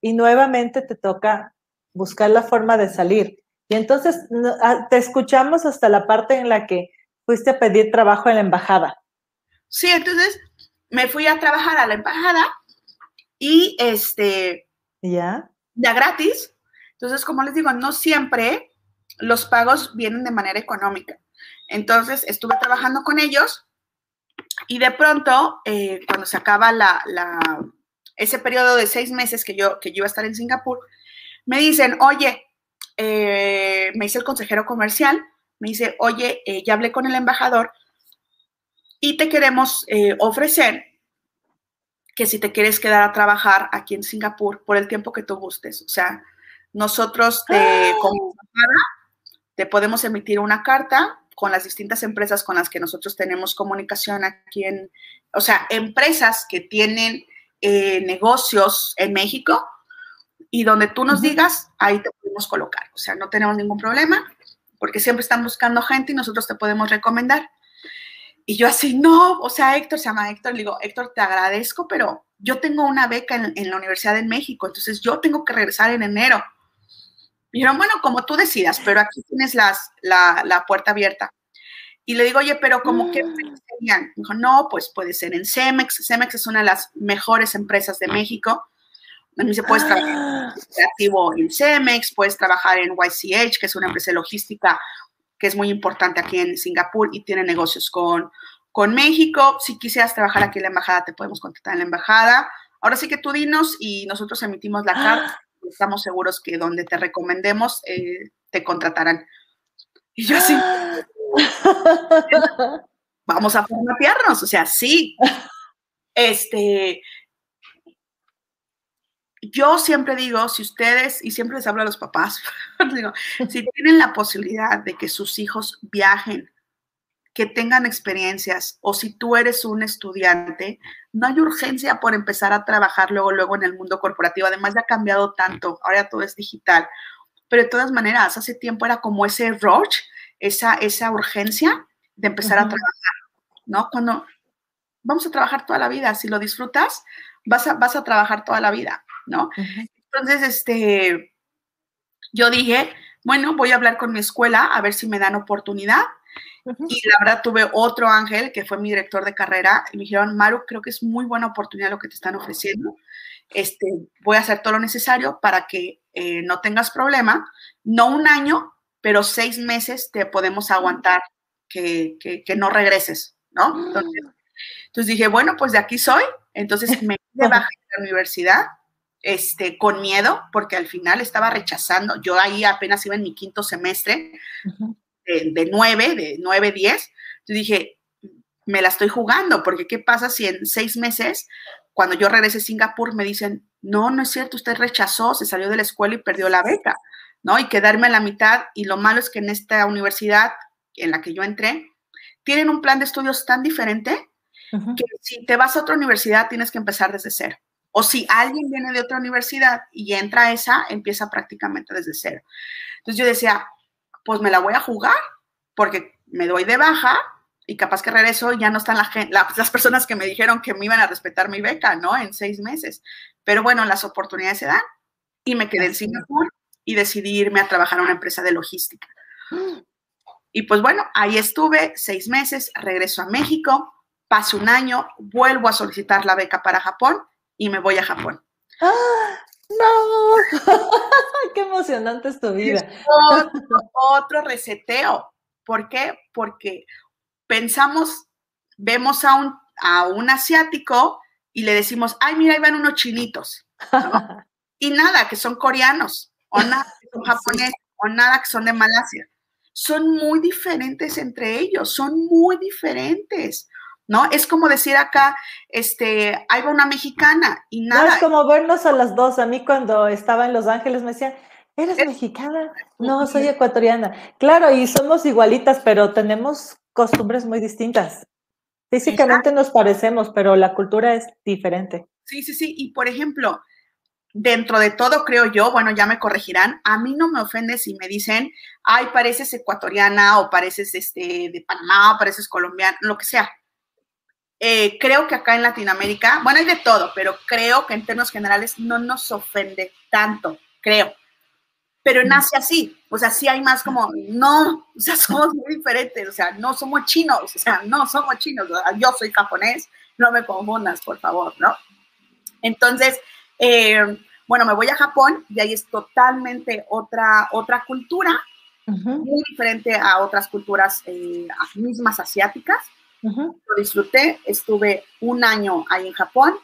Y nuevamente te toca buscar la forma de salir. Y entonces ah, te escuchamos hasta la parte en la que fuiste a pedir trabajo en la embajada. Sí, entonces me fui a trabajar a la embajada y este ¿Ya? Ya gratis. Entonces, como les digo, no siempre los pagos vienen de manera económica. Entonces, estuve trabajando con ellos y de pronto, eh, cuando se acaba la, ese periodo de seis meses que yo, que yo iba a estar en Singapur, me dicen, oye, eh, me dice el consejero comercial, me dice, oye, eh, ya hablé con el embajador y te queremos ofrecer que si te quieres quedar a trabajar aquí en Singapur por el tiempo que tú gustes. O sea, nosotros te, ¡Ah! te podemos emitir una carta con las distintas empresas con las que nosotros tenemos comunicación aquí en, o sea, empresas que tienen eh, negocios en México y donde tú nos digas, ahí te podemos colocar. O sea, no tenemos ningún problema porque siempre están buscando gente y nosotros te podemos recomendar. Y yo así, no, o sea, Héctor se llama Héctor, le digo, Héctor, te agradezco, pero yo tengo una beca en, la Universidad de México, entonces yo tengo que regresar en enero. Y dijeron, bueno, como tú decidas, pero aquí tienes las, la, la puerta abierta. Y le digo, oye, pero ¿cómo que mm. serían? Dijo, no, pues puede ser en Cemex. Cemex es una de las mejores empresas de México. A mí se puede trabajar ah. creativo en Cemex, puedes trabajar en YCH, que es una empresa logística que es muy importante aquí en Singapur y tiene negocios con, con México. Si quisieras trabajar aquí en la embajada, te podemos contactar en la embajada. Ahora sí que tú dinos y nosotros emitimos la carta. Estamos seguros que donde te recomendemos, eh, te contratarán. Y yo así, vamos a formatearnos, o sea, sí. Este, yo siempre digo, si ustedes, y siempre les hablo a los papás, digo, si tienen la posibilidad de que sus hijos viajen, que tengan experiencias, o si tú eres un estudiante, no hay urgencia por empezar a trabajar luego, luego en el mundo corporativo. Además, ya ha cambiado tanto, ahora todo es digital. Pero de todas maneras, hace tiempo era como ese rush, esa, esa urgencia de empezar a trabajar, ¿no? Cuando vamos a trabajar toda la vida, si lo disfrutas, vas a, vas a trabajar toda la vida. ¿No? Entonces, este, yo dije, bueno, voy a hablar con mi escuela a ver si me dan oportunidad. Y la verdad tuve otro ángel que fue mi director de carrera y me dijeron, Maru, creo que es muy buena oportunidad lo que te están ofreciendo. Este, voy a hacer todo lo necesario para que eh, no tengas problema. No un año, pero seis meses te podemos aguantar que, que, no regreses, ¿no? Entonces, entonces, dije, bueno, pues de aquí soy. Entonces me de baja de la universidad este, con miedo, porque al final estaba rechazando. Yo ahí apenas iba en mi quinto semestre, de, nueve, de nueve, diez. Yo dije, me la estoy jugando, porque ¿qué pasa si en seis meses, cuando yo regrese a Singapur, me dicen, no, no es cierto, usted rechazó, se salió de la escuela y perdió la beca, ¿no? Y quedarme a la mitad. Y lo malo es que en esta universidad en la que yo entré, tienen un plan de estudios tan diferente que si te vas a otra universidad tienes que empezar desde cero. O si alguien viene de otra universidad y entra a esa, empieza prácticamente desde cero. Entonces yo decía, pues me la voy a jugar porque me doy de baja y capaz que regreso ya no están las personas que me dijeron que me iban a respetar mi beca, ¿no? En seis meses. Pero bueno, las oportunidades se dan y me quedé en Singapur y decidí irme a trabajar a una empresa de logística. Y pues bueno, ahí estuve seis meses, regreso a México, paso un año, vuelvo a solicitar la beca para Japón y me voy a Japón. ¡Ah! ¡No! ¡Qué emocionante es tu vida! Otro, reseteo. ¿Por qué? Porque pensamos, vemos a un, a un asiático y le decimos, ay, mira, ahí van unos chinitos. y nada, que son coreanos, o nada, que son japoneses, o nada, que son de Malasia. Son muy diferentes entre ellos, son muy diferentes. ¿No? Es como decir acá, este, ahí va una mexicana y nada. No, es como vernos a las dos. A mí cuando estaba en Los Ángeles me decían, ¿eres mexicana? No, soy ecuatoriana. Claro, y somos igualitas, pero tenemos costumbres muy distintas. Físicamente nos parecemos, pero la cultura es diferente. Sí, sí, sí. Y por ejemplo, dentro de todo, creo yo, bueno, ya me corregirán, a mí no me ofende si me dicen, ay, pareces ecuatoriana o pareces este, de Panamá o pareces colombiana, lo que sea. Eh, creo que acá en Latinoamérica, bueno, hay de todo, pero creo que en términos generales no nos ofende tanto, creo. Pero nace así, o sea, sí hay más como, no, o sea, somos muy diferentes, o sea, no somos chinos, o sea, no somos chinos, yo soy japonés, no me confundas, por favor, ¿no? Entonces, eh, bueno, me voy a Japón y ahí es totalmente otra, otra cultura, muy diferente a otras culturas eh, mismas asiáticas lo disfruté, estuve un año ahí en Japón.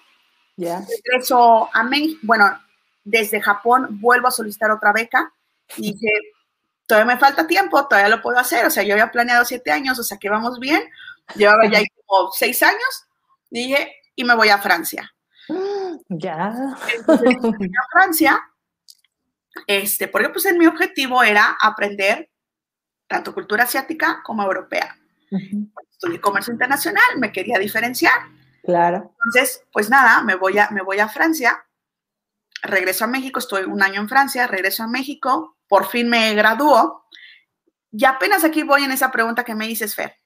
Regreso a México, bueno, desde Japón vuelvo a solicitar otra beca y dije, todavía me falta tiempo, todavía lo puedo hacer, o sea, yo había planeado siete años, o sea, que vamos bien, llevaba ya como seis años, dije, y me voy a Francia. Ya. Entonces, a Francia, este, porque pues en mi objetivo era aprender tanto cultura asiática como europea estudié comercio internacional, me quería diferenciar. Claro. Entonces, pues nada, me voy a, me voy a Francia, regreso a México, estoy un año en Francia, regreso a México, por fin me graduó. Y apenas aquí voy en esa pregunta que me dices, Fer.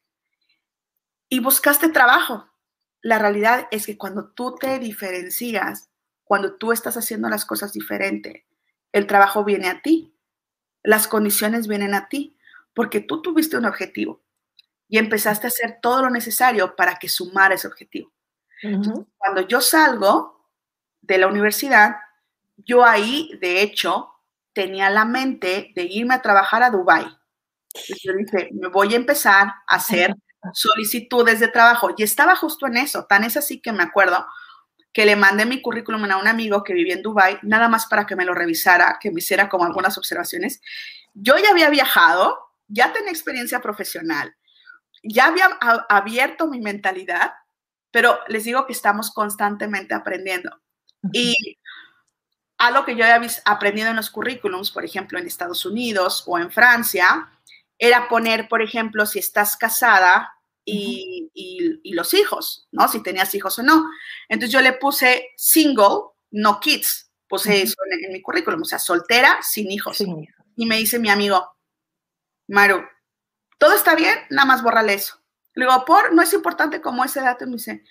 y buscaste trabajo. La realidad es que cuando tú te diferencias, cuando tú estás haciendo las cosas diferente, el trabajo viene a ti, las condiciones vienen a ti, porque tú tuviste un objetivo y empezaste a hacer todo lo necesario para que sumara ese objetivo. Cuando yo salgo de la universidad, yo ahí, de hecho, tenía la mente de irme a trabajar a Dubái. yo dije, me voy a empezar a hacer solicitudes de trabajo. Y estaba justo en eso. Tan es así que me acuerdo que le mandé mi currículum a un amigo que vivía en Dubái, nada más para que me lo revisara, que me hiciera como algunas observaciones. Yo ya había viajado, ya tenía experiencia profesional, ya había abierto mi mentalidad, pero les digo que estamos constantemente aprendiendo. Y algo que yo había aprendido en los currículums, por ejemplo, en Estados Unidos o en Francia, era poner, por ejemplo, si estás casada y, los hijos, ¿no? Si tenías hijos o no. Entonces yo le puse single, no kids. Puse eso en, mi currículum, o sea, soltera, sin hijos. Y me dice mi amigo, Maru, todo está bien, nada más bórrale eso. Le digo, por, no es importante como ese dato. Me dice,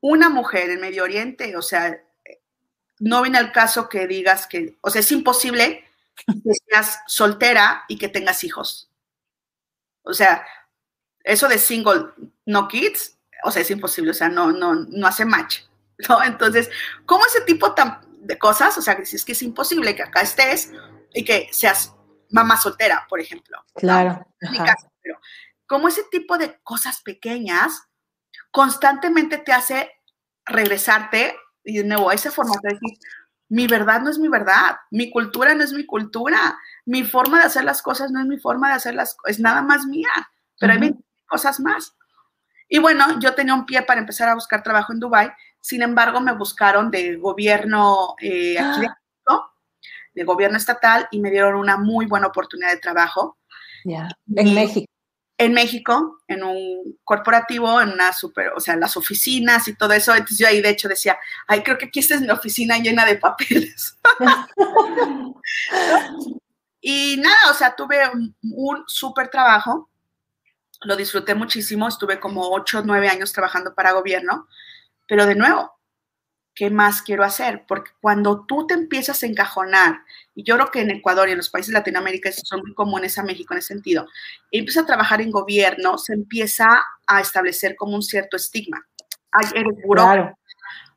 una mujer en Medio Oriente, o sea, no viene al caso que digas que, o sea, es imposible que seas soltera y que tengas hijos. O sea, eso de single, no kids, o sea, es imposible, o sea, no, no, no hace match, ¿no? Entonces, ¿cómo ese tipo de cosas? O sea, que es que es imposible que acá estés y que seas mamá soltera, por ejemplo. Claro. Pero como ese tipo de cosas pequeñas constantemente te hace regresarte y de nuevo a esa forma de decir, mi verdad no es mi verdad, mi cultura no es mi cultura, mi forma de hacer las cosas no es mi forma de hacerlas, es nada más mía, pero hay cosas más. Y bueno, yo tenía un pie para empezar a buscar trabajo en Dubai, sin embargo me buscaron de gobierno eh, aquí de, ah. de gobierno estatal y me dieron una muy buena oportunidad de trabajo. En México en México, en un corporativo, en una super, o sea, las oficinas y todo eso. Entonces yo ahí de hecho decía, ay, creo que aquí esta es mi oficina llena de papeles. y nada, o sea, tuve un, un súper trabajo, lo disfruté muchísimo, estuve como ocho o nueve años trabajando para gobierno, pero de nuevo, ¿qué más quiero hacer? Porque cuando tú te empiezas a encajonar, y yo creo que en Ecuador y en los países de Latinoamérica son muy comunes a México en ese sentido, y empiezas a trabajar en gobierno, se empieza a establecer como un cierto estigma. Ay, eres burócrata,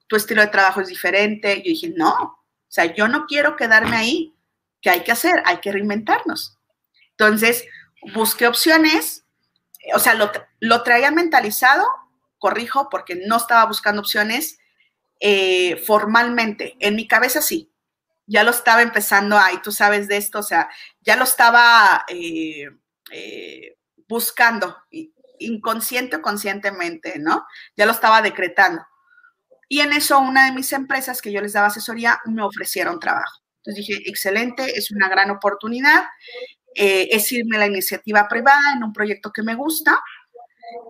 tu estilo de trabajo es diferente. Yo dije, no, o sea, yo no quiero quedarme ahí. ¿Qué hay que hacer? Hay que reinventarnos. Entonces, busqué opciones, o sea, lo, lo traía mentalizado, corrijo, porque no estaba buscando opciones, eh, formalmente. En mi cabeza sí, ya lo estaba empezando ahí, tú sabes de esto, o sea, ya lo estaba eh, eh, buscando, inconsciente o conscientemente, ¿no? Ya lo estaba decretando. Y en eso una de mis empresas que yo les daba asesoría me ofrecieron trabajo. Entonces dije, excelente, es una gran oportunidad, es irme a la iniciativa privada en un proyecto que me gusta.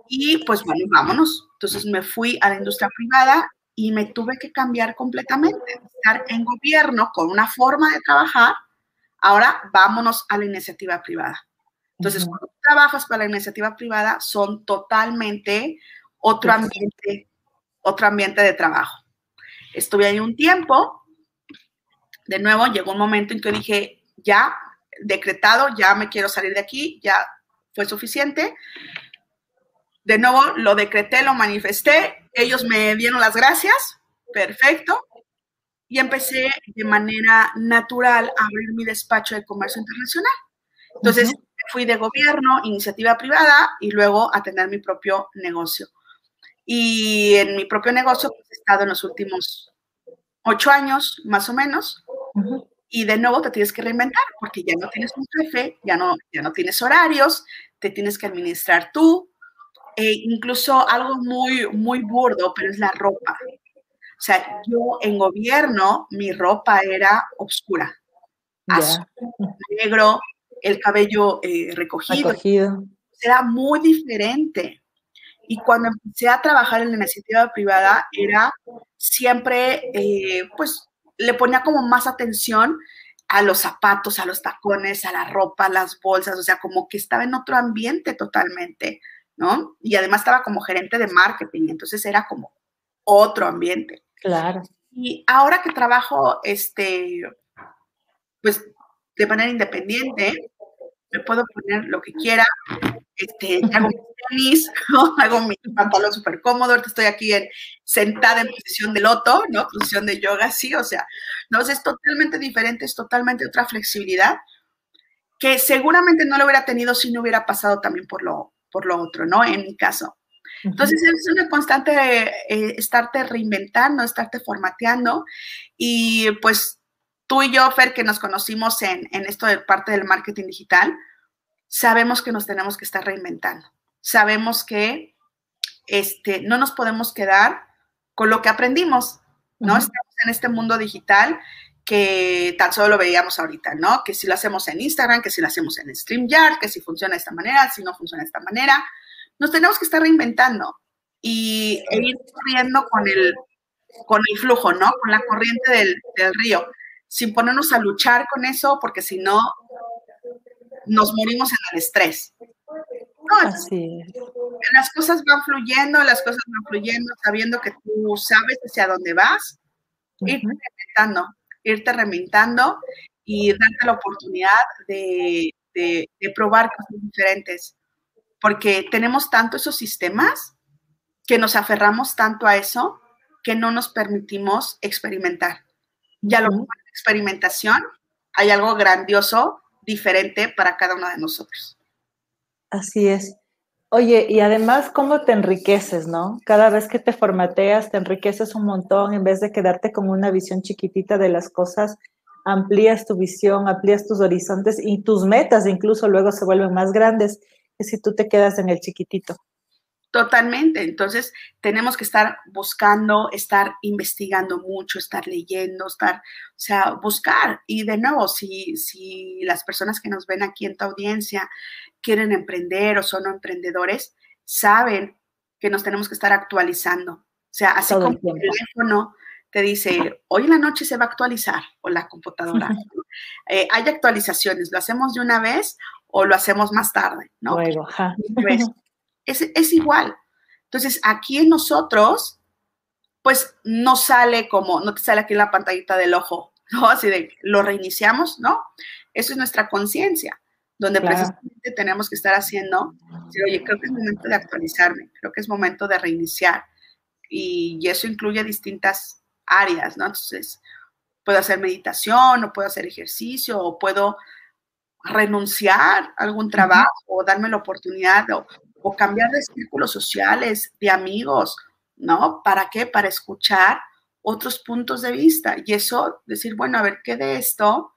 Y pues bueno, vámonos. Entonces me fui a la industria privada y me tuve que cambiar completamente, estar en gobierno con una forma de trabajar, ahora vámonos a la iniciativa privada. Entonces, cuando trabajas para la iniciativa privada, son totalmente otro ambiente, otro ambiente de trabajo. Estuve ahí un tiempo, de nuevo llegó un momento en que dije, ya, decretado, ya me quiero salir de aquí, ya fue suficiente. De nuevo lo decreté, lo manifesté ellos me dieron las gracias, perfecto, y empecé de manera natural a abrir mi despacho de comercio internacional. Entonces, fui de gobierno, iniciativa privada y luego a tener mi propio negocio. Y en mi propio negocio pues, he estado en los últimos ocho años, más o menos. Y de nuevo te tienes que reinventar porque ya no tienes un jefe, ya no, ya no tienes horarios, te tienes que administrar tú, e incluso algo muy, muy burdo, pero es la ropa. O sea, yo en gobierno, mi ropa era oscura, azul, negro, el cabello eh, recogido. recogido. Era muy diferente. Y cuando empecé a trabajar en la iniciativa privada, era siempre, eh, pues, le ponía como más atención a los zapatos, a los tacones, a la ropa, a las bolsas, o sea, como que estaba en otro ambiente totalmente ¿no? Y además estaba como gerente de marketing, entonces era como otro ambiente. Claro. Y ahora que trabajo, este, pues de manera independiente, me puedo poner lo que quiera, este, hago mis tenis, hago mi pantalón súper cómodo, ahorita estoy aquí en, sentada en posición de loto, ¿no? Posición de yoga, sí, o sea, no, es totalmente diferente, es totalmente otra flexibilidad que seguramente no lo hubiera tenido si no hubiera pasado también por lo, por lo otro, ¿no? En mi caso. Entonces es una constante eh, estarte reinventando, estarte formateando y pues tú y yo, Fer, que nos conocimos en, en esto de parte del marketing digital, sabemos que nos tenemos que estar reinventando. Sabemos que este, no nos podemos quedar con lo que aprendimos, ¿no? Estamos en este mundo digital que tan solo lo veíamos ahorita, ¿no? Que si lo hacemos en Instagram, que si lo hacemos en StreamYard, que si funciona de esta manera, si no funciona de esta manera. Nos tenemos que estar reinventando y e ir corriendo con el, con el flujo, ¿no? Con la corriente del, del río, sin ponernos a luchar con eso, porque si no, nos morimos en el estrés. Así es. Las cosas van fluyendo, las cosas van fluyendo, sabiendo que tú sabes hacia dónde vas, irte reinventando, irte reinventando y darte la oportunidad de, de, probar cosas diferentes. Porque tenemos tanto esos sistemas que nos aferramos tanto a eso que no nos permitimos experimentar. Ya lo que experimentación, hay algo grandioso diferente para cada uno de nosotros. Así es. Oye, y además, ¿cómo te enriqueces, no? Cada vez que te formateas, te enriqueces un montón en vez de quedarte con una visión chiquitita de las cosas, amplías tu visión, amplías tus horizontes y tus metas incluso luego se vuelven más grandes que si tú te quedas en el chiquitito. Totalmente. Entonces, tenemos que estar buscando, estar investigando mucho, estar leyendo, estar, o sea, buscar. Y de nuevo, si, si las personas que nos ven aquí en tu audiencia quieren emprender o son emprendedores, saben que nos tenemos que estar actualizando. O sea, así como el, teléfono te dice, hoy en la noche se va a actualizar, o la computadora. Eh, hay actualizaciones, ¿lo hacemos de una vez o lo hacemos más tarde? ¿no? Luego, es, igual. Entonces, aquí en nosotros, pues no sale como, no te sale aquí en la pantallita del ojo, ¿no? Así de, lo reiniciamos, ¿no? Eso es nuestra conciencia, donde precisamente tenemos que estar haciendo, oye, creo que es momento de actualizarme, creo que es momento de reiniciar. Y, y eso incluye distintas áreas, ¿no? Entonces, puedo hacer meditación, o puedo hacer ejercicio, o puedo renunciar a algún trabajo, o darme la oportunidad, o, o cambiar de círculos sociales, de amigos, ¿no? ¿Para qué? Para escuchar otros puntos de vista y eso, decir, bueno, a ver, ¿qué de esto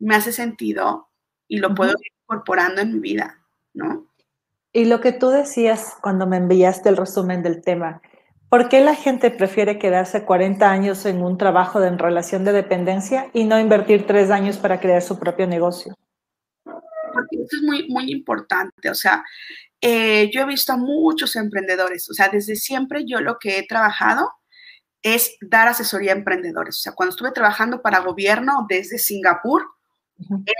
me hace sentido y lo puedo ir incorporando en mi vida, ¿no? Y lo que tú decías cuando me enviaste el resumen del tema, ¿por qué la gente prefiere quedarse 40 años en un trabajo de, en relación de dependencia y no invertir tres años para crear su propio negocio? Esto es muy, muy importante, o sea, eh, yo he visto a muchos emprendedores, o sea, desde siempre yo lo que he trabajado es dar asesoría a emprendedores. O sea, cuando estuve trabajando para gobierno desde Singapur,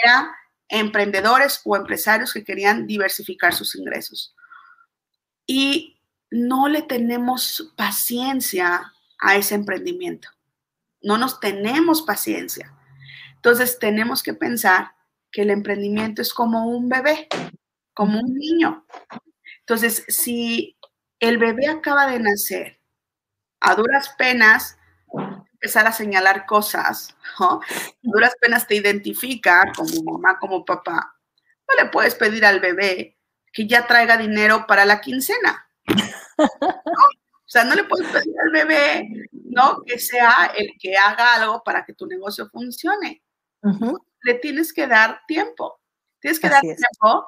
era emprendedores o empresarios que querían diversificar sus ingresos. Y no le tenemos paciencia a ese emprendimiento. No nos tenemos paciencia. Entonces tenemos que pensar que el emprendimiento es como un bebé como un niño. Entonces, si el bebé acaba de nacer, a duras penas empezar a señalar cosas, a duras penas te identifica como mamá, como papá, no le puedes pedir al bebé que ya traiga dinero para la quincena. O sea, no le puedes pedir al bebé, ¿no? Que sea el que haga algo para que tu negocio funcione. Le tienes que dar tiempo. Tienes que dar tiempo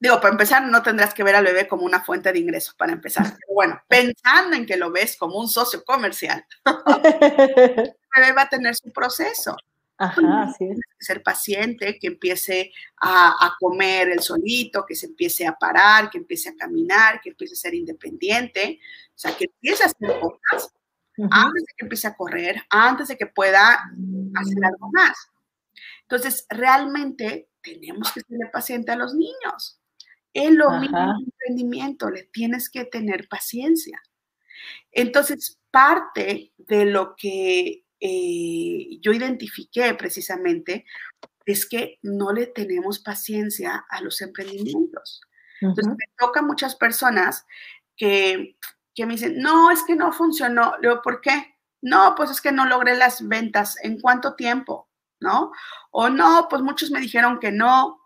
Digo, para empezar, no tendrás que ver al bebé como una fuente de ingresos, para empezar. Pero bueno, pensando en que lo ves como un socio comercial, el bebé va a tener su proceso. Ajá, así es. Ser paciente, que empiece a, comer el solito, que se empiece a parar, que empiece a caminar, que empiece a ser independiente, o sea, que empiece a hacer cosas antes de que empiece a correr, antes de que pueda hacer algo más. Entonces, realmente tenemos que ser paciente a los niños Es lo mismo emprendimiento, le tienes que tener paciencia. Entonces, parte de lo que eh, yo identifiqué precisamente es que no le tenemos paciencia a los emprendimientos. Entonces, me toca muchas personas que, que, me dicen, no, es que no funcionó. Le ¿por qué? No, pues es que no logré las ventas. ¿En cuánto tiempo? ¿No? O no, pues muchos me dijeron que no,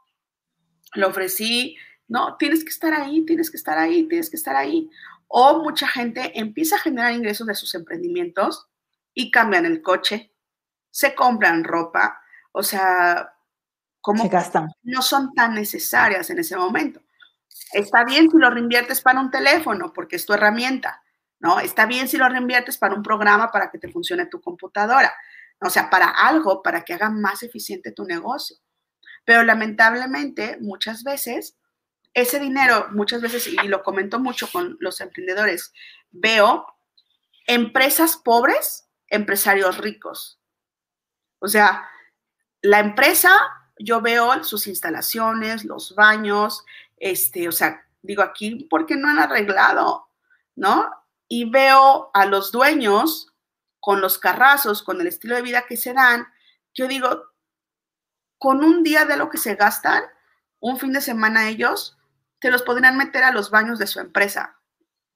lo ofrecí. No, tienes que estar ahí, tienes que estar ahí, tienes que estar ahí. O mucha gente empieza a generar ingresos de sus emprendimientos y cambian el coche, se compran ropa, o sea, como gastan. no son tan necesarias en ese momento. Está bien si lo reinviertes para un teléfono, porque es tu herramienta, ¿no? Está bien si lo reinviertes para un programa para que te funcione tu computadora, o sea, para algo, para que haga más eficiente tu negocio. Pero lamentablemente, muchas veces, ese dinero, muchas veces, y lo comento mucho con los emprendedores, veo empresas pobres, empresarios ricos. O sea, la empresa, yo veo sus instalaciones, los baños, este, o sea, digo aquí, porque no han arreglado? ¿No? Y veo a los dueños con los carrazos, con el estilo de vida que se dan, yo digo, con un día de lo que se gastan, un fin de semana ellos, te los podrían meter a los baños de su empresa,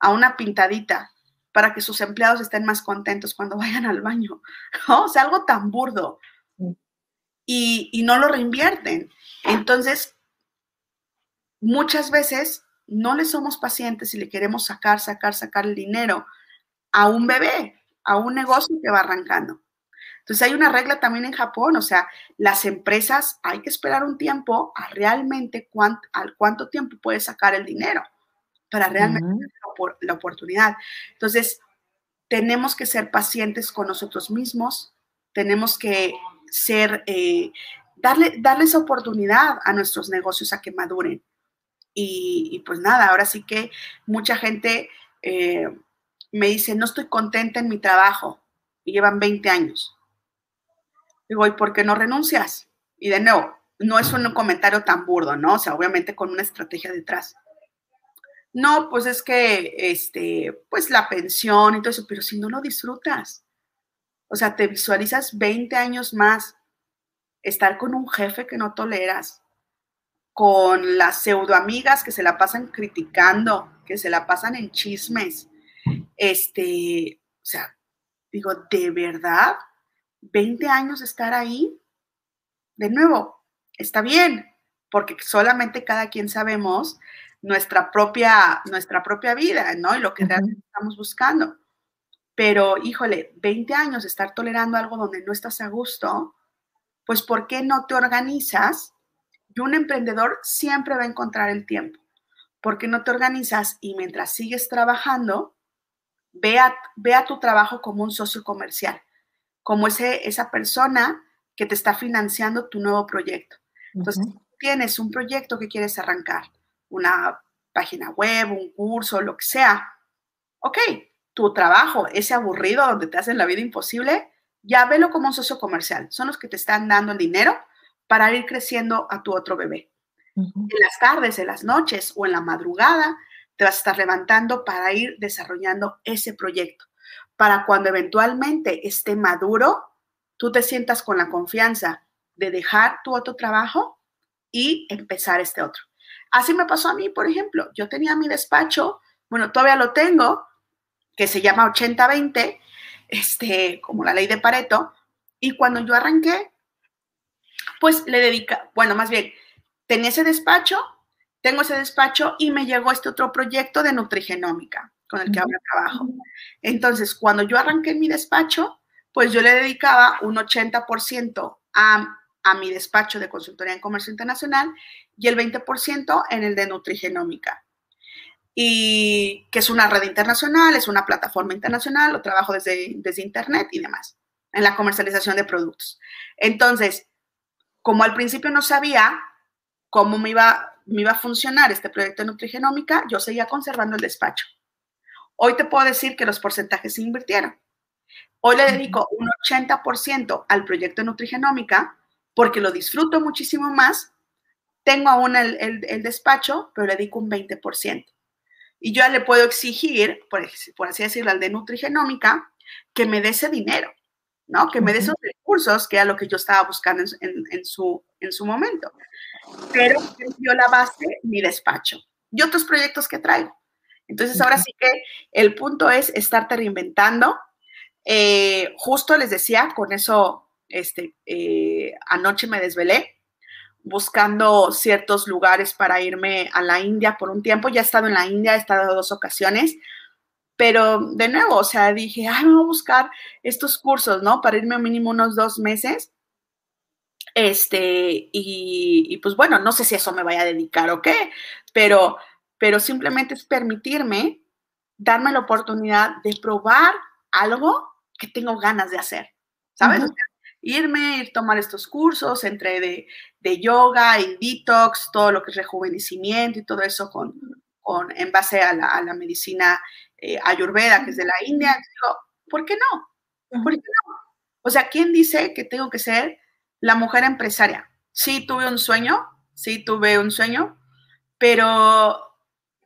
a una pintadita, para que sus empleados estén más contentos cuando vayan al baño. O sea, algo tan burdo. Y, y no lo reinvierten. Entonces, muchas veces no le somos pacientes y le queremos sacar, sacar, sacar el dinero a un bebé, a un negocio que va arrancando. Entonces hay una regla también en Japón, o sea, las empresas hay que esperar un tiempo a realmente cuánto, al cuánto tiempo puedes sacar el dinero para realmente la, oportunidad. Entonces, tenemos que ser pacientes con nosotros mismos, tenemos que ser, eh, darle, darles oportunidad a nuestros negocios a que maduren. Y, pues nada, ahora sí que mucha gente eh, me dice, no estoy contenta en mi trabajo y llevan 20 años. Digo, ¿y por qué no renuncias? Y de nuevo, no es un comentario tan burdo, ¿no? O sea, obviamente con una estrategia detrás. No, pues es que, este, pues la pensión y todo eso, pero si no lo disfrutas, o sea, te visualizas 20 años más, estar con un jefe que no toleras, con las pseudoamigas que se la pasan criticando, que se la pasan en chismes. Este, o sea, digo, ¿de verdad? ¿20 años estar ahí? De nuevo, está bien, porque solamente cada quien sabemos nuestra propia, nuestra propia vida, ¿no? Y lo que realmente estamos buscando. Pero, híjole, 20 años estar tolerando algo donde no estás a gusto, pues ¿por qué no te organizas y un emprendedor siempre va a encontrar el tiempo, porque no te organizas y mientras sigues trabajando, vea, vea tu trabajo como un socio comercial, como ese, esa persona que te está financiando tu nuevo proyecto. Entonces, tienes un proyecto que quieres arrancar, una página web, un curso, lo que sea. Ok, tu trabajo, ese aburrido donde te hacen la vida imposible, ya velo como un socio comercial. Son los que te están dando el dinero para ir creciendo a tu otro bebé. En las tardes, en las noches o en la madrugada, te vas a estar levantando para ir desarrollando ese proyecto. Para cuando eventualmente esté maduro, tú te sientas con la confianza de dejar tu otro trabajo y empezar este otro. Así me pasó a mí, por ejemplo. Yo tenía mi despacho, bueno, todavía lo tengo, que se llama 80-20, este, como la ley de Pareto, y cuando yo arranqué, pues le dedica, bueno, más bien, tenía ese despacho, tengo ese despacho y me llegó este otro proyecto de nutrigenómica con el que ahora trabajo. Entonces, cuando yo arranqué mi despacho, pues yo le dedicaba un 80% a, a mi despacho de consultoría en comercio internacional y el 20% en el de nutrigenómica. Y que es una red internacional, es una plataforma internacional, lo trabajo desde, desde internet y demás, en la comercialización de productos. Entonces, como al principio no sabía cómo me iba, me iba a funcionar este proyecto de nutrigenómica, yo seguía conservando el despacho. Hoy te puedo decir que los porcentajes se invirtieron. Hoy le dedico un 80% al proyecto de nutrigenómica porque lo disfruto muchísimo más tengo aún el, despacho, pero le dedico un 20%. Y yo ya le puedo exigir, por, así decirlo, al de Nutrigenómica, que me dé ese dinero, ¿no? Que me dé esos recursos, que era lo que yo estaba buscando en, su, en su momento. Pero yo la base, mi despacho y otros proyectos que traigo. Entonces, ahora sí que el punto es estarte reinventando. Eh, justo les decía, con eso, este, eh, anoche me desvelé buscando ciertos lugares para irme a la India por un tiempo. Ya he estado en la India, he estado dos ocasiones, pero de nuevo, o sea, dije, ay, voy a buscar estos cursos, ¿no? Para irme mínimo unos dos meses. Este, y, y, pues bueno, no sé si eso me vaya a dedicar o qué, pero pero simplemente es permitirme darme la oportunidad de probar algo que tengo ganas de hacer, ¿sabes? irme, ir tomar estos cursos entre de, yoga y detox, todo lo que es rejuvenecimiento y todo eso con, con en base a la, medicina eh, ayurveda, que es de la India. Digo, ¿por qué no? ¿Por qué no? O sea, ¿quién dice que tengo que ser la mujer empresaria? Sí, tuve un sueño, sí, tuve un sueño, pero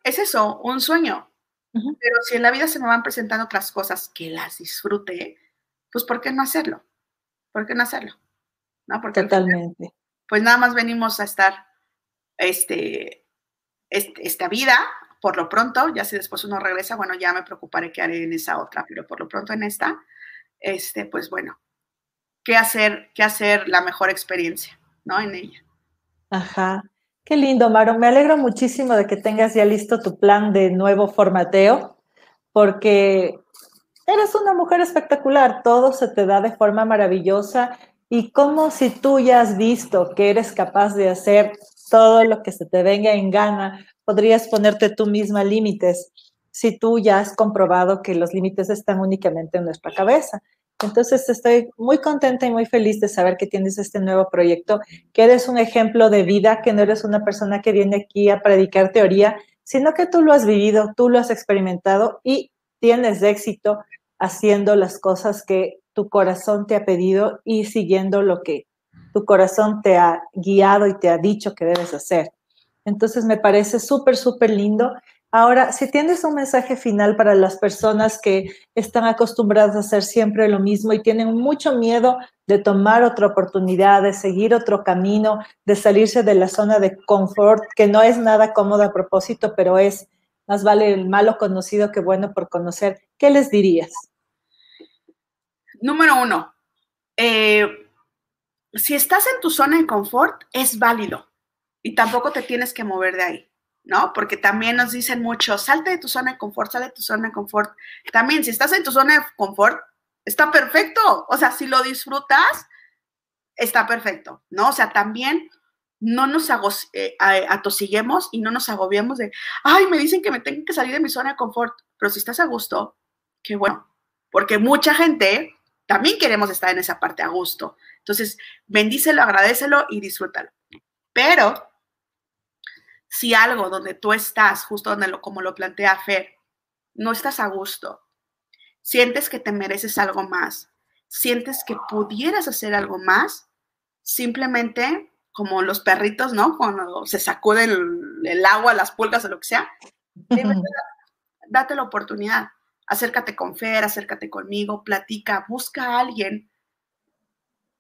es eso, un sueño. Pero si en la vida se me van presentando otras cosas que las disfrute, pues ¿por qué no hacerlo? ¿Por qué no hacerlo? ¿No? Porque Totalmente. pues nada más venimos a estar este, este, esta vida, por lo pronto, ya si después uno regresa, bueno, ya me preocuparé qué haré en esa otra, pero por lo pronto en esta, este, pues bueno, ¿qué hacer, qué hacer la mejor experiencia, ¿no? En ella. Ajá. Qué lindo, Maro. Me alegro muchísimo de que tengas ya listo tu plan de nuevo formateo, porque eres una mujer espectacular, todo se te da de forma maravillosa y como si tú ya has visto que eres capaz de hacer todo lo que se te venga en gana, podrías ponerte tú misma límites si tú ya has comprobado que los límites están únicamente en nuestra cabeza. Entonces estoy muy contenta y muy feliz de saber que tienes este nuevo proyecto, que eres un ejemplo de vida, que no eres una persona que viene aquí a predicar teoría, sino que tú lo has vivido, tú lo has experimentado y tienes éxito haciendo las cosas que tu corazón te ha pedido y siguiendo lo que tu corazón te ha guiado y te ha dicho que debes hacer. Entonces me parece súper, súper lindo Ahora, si tienes un mensaje final para las personas que están acostumbradas a hacer siempre lo mismo y tienen mucho miedo de tomar otra oportunidad, de seguir otro camino, de salirse de la zona de confort, que no es nada cómodo a propósito, pero es más vale el malo conocido que bueno por conocer, ¿qué les dirías? Número uno, eh, si estás en tu zona de confort, es válido y tampoco te tienes que mover de ahí. ¿No? Porque también nos dicen mucho, salte de tu zona de confort, sale de tu zona de confort. También, si estás en tu zona de confort, está perfecto. O sea, si lo disfrutas, está perfecto, ¿no? O sea, también no nos eh, atosiguemos y no nos agobiemos de, ay, me dicen que me tengo que salir de mi zona de confort, pero si estás a gusto, qué bueno, porque mucha gente también queremos estar en esa parte a gusto. Entonces, bendícelo, agradecelo y disfrútalo. Pero si algo donde tú estás, justo donde lo, como lo plantea Fer, no estás a gusto, sientes que te mereces algo más, sientes que pudieras hacer algo más, simplemente como los perritos, ¿no? Cuando se sacuden el, agua, las pulgas o lo que sea, date la oportunidad. Acércate con Fer, acércate conmigo, platica, busca a alguien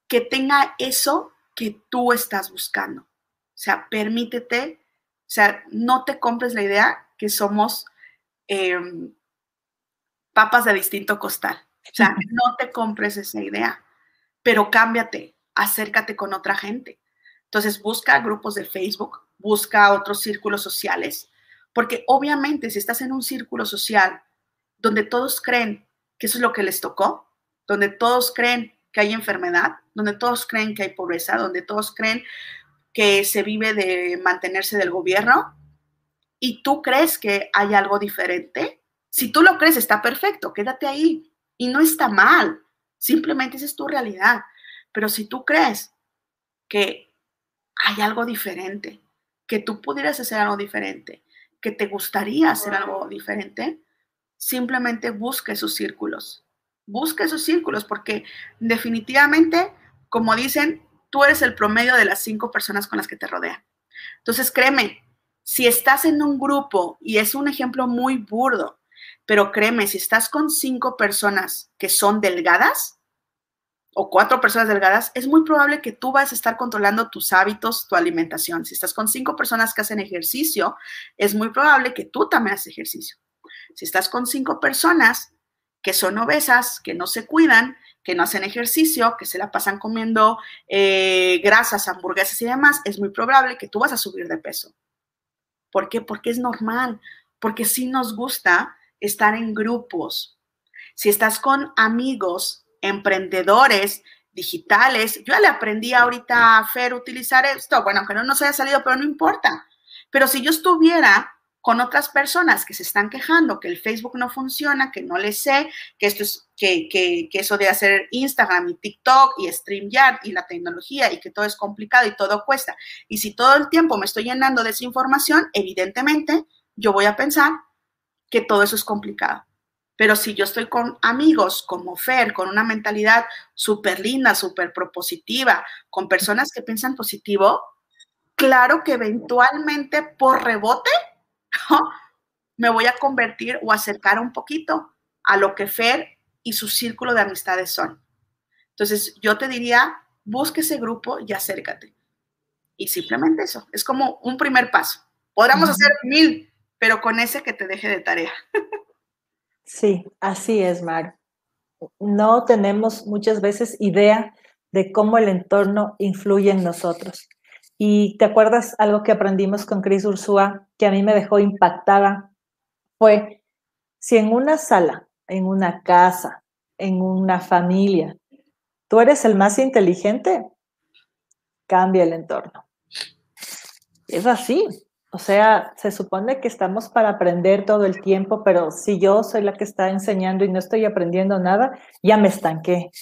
que tenga eso que tú estás buscando. O sea, permítete sea, no te compres la idea que somos em, papas de distinto costal. O sea, no te compres esa idea, pero cámbiate, acércate con otra gente. Entonces, busca grupos de Facebook, busca otros círculos sociales, porque obviamente si estás en un círculo social donde todos creen que eso es lo que les tocó, donde todos creen que hay enfermedad, donde todos creen que hay pobreza, donde todos creen que se vive de mantenerse del gobierno y tú crees que hay algo diferente, si tú lo crees está perfecto, quédate ahí y no está mal, simplemente esa es tu realidad. Pero si tú crees que hay algo diferente, que tú pudieras hacer algo diferente, que te gustaría hacer algo diferente, simplemente busque esos círculos. Busque esos círculos porque definitivamente, como dicen, tú eres el promedio de las cinco personas con las que te rodean. Entonces, créeme, si estás en un grupo, y es un ejemplo muy burdo, pero créeme, si estás con cinco personas que son delgadas o cuatro personas delgadas, es muy probable que tú vas a estar controlando tus hábitos, tu alimentación. Si estás con cinco personas que hacen ejercicio, es muy probable que tú también hagas ejercicio. Si estás con cinco personas que son obesas, que no se cuidan, que no hacen ejercicio, que se la pasan comiendo eh, grasas, hamburguesas y demás, es muy probable que tú vas a subir de peso. ¿Por qué? Porque es normal, porque sí nos gusta estar en grupos. Si estás con amigos, emprendedores, digitales, yo le aprendí ahorita a Fer utilizar esto, bueno, aunque no nos haya salido, pero no importa. Pero si yo estuviera con otras personas que se están quejando que el Facebook no funciona, que no le sé, que esto es, que, que, eso de hacer Instagram y TikTok y StreamYard y la tecnología y que todo es complicado y todo cuesta. Y si todo el tiempo me estoy llenando de esa información, evidentemente yo voy a pensar que todo eso es complicado. Pero si yo estoy con amigos como Fer, con una mentalidad súper linda, súper propositiva, con personas que piensan positivo, claro que eventualmente por rebote me voy a convertir o acercar un poquito a lo que Fer y su círculo de amistades son. Entonces, yo te diría, busque ese grupo y acércate. Y simplemente eso, es como un primer paso. Podríamos hacer mil, pero con ese que te deje de tarea. Sí, así es, Mar. No tenemos muchas veces idea de cómo el entorno influye en nosotros. Y te acuerdas algo que aprendimos con Cris Ursúa que a mí me dejó impactada fue si en una sala, en una casa, en una familia, tú eres el más inteligente, cambia el entorno. Es así. O sea, se supone que estamos para aprender todo el tiempo, pero si yo soy la que está enseñando y no estoy aprendiendo nada, ya me estanqué.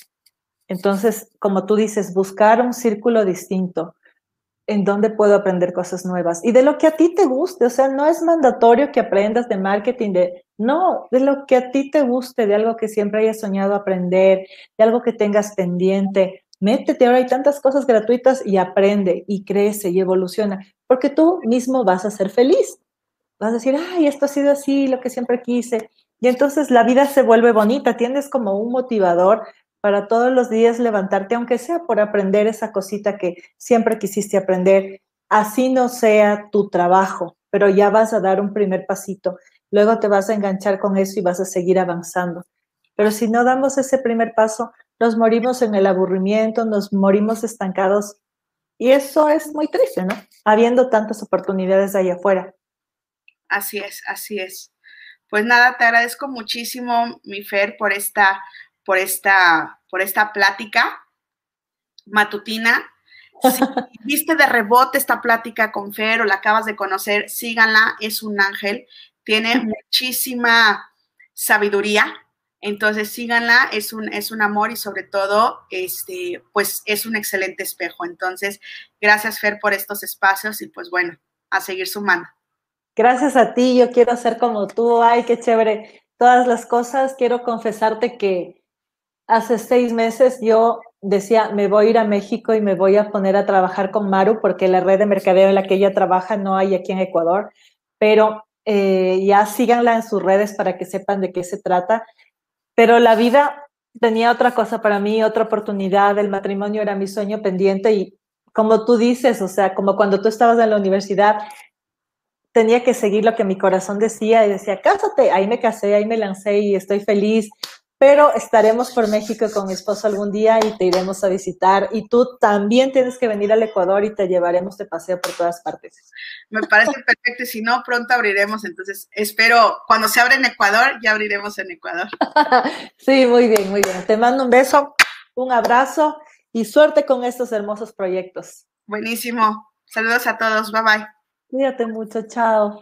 Entonces, como tú dices, buscar un círculo distinto, en dónde puedo aprender cosas nuevas y de lo que a ti te guste, o sea, no es mandatorio que aprendas de marketing, de no, de lo que a ti te guste, de algo que siempre hayas soñado aprender, de algo que tengas pendiente. Métete, ahora hay tantas cosas gratuitas y aprende y crece y evoluciona, porque tú mismo vas a ser feliz. Vas a decir, ay, esto ha sido así, lo que siempre quise. Y entonces la vida se vuelve bonita, tienes como un motivador para todos los días levantarte, aunque sea por aprender esa cosita que siempre quisiste aprender, así no sea tu trabajo, pero ya vas a dar un primer pasito, luego te vas a enganchar con eso y vas a seguir avanzando. Pero si no damos ese primer paso, nos morimos en el aburrimiento, nos morimos estancados y eso es muy triste, ¿no? Habiendo tantas oportunidades allá afuera. Así es, así es. Pues nada, te agradezco muchísimo, mi Fer, por esta por esta, por esta plática matutina. Si viste de rebote esta plática con Fer o la acabas de conocer, síganla, es un ángel, tiene muchísima sabiduría, entonces síganla, es un, es un amor y sobre todo, este, pues es un excelente espejo. Entonces, gracias Fer por estos espacios y pues bueno, a seguir sumando. Gracias a ti, yo quiero ser como tú, ay, qué chévere. Todas las cosas, quiero confesarte que hace seis meses yo decía, me voy a ir a México y me voy a poner a trabajar con Maru porque la red de mercadeo en la que ella trabaja no hay aquí en Ecuador, pero eh, ya síganla en sus redes para que sepan de qué se trata. Pero la vida tenía otra cosa para mí, otra oportunidad, el matrimonio era mi sueño pendiente y como tú dices, o sea, como cuando tú estabas en la universidad, tenía que seguir lo que mi corazón decía y decía, cásate, ahí me casé, ahí me lancé y estoy feliz pero estaremos por México con mi esposo algún día y te iremos a visitar. Y tú también tienes que venir al Ecuador y te llevaremos de paseo por todas partes. Me parece perfecto y si no, pronto abriremos. Entonces, espero, cuando se abra en Ecuador, ya abriremos en Ecuador. sí, muy bien, muy bien. Te mando un beso, un abrazo y suerte con estos hermosos proyectos. Buenísimo. Saludos a todos. Bye bye. Cuídate mucho. Chao.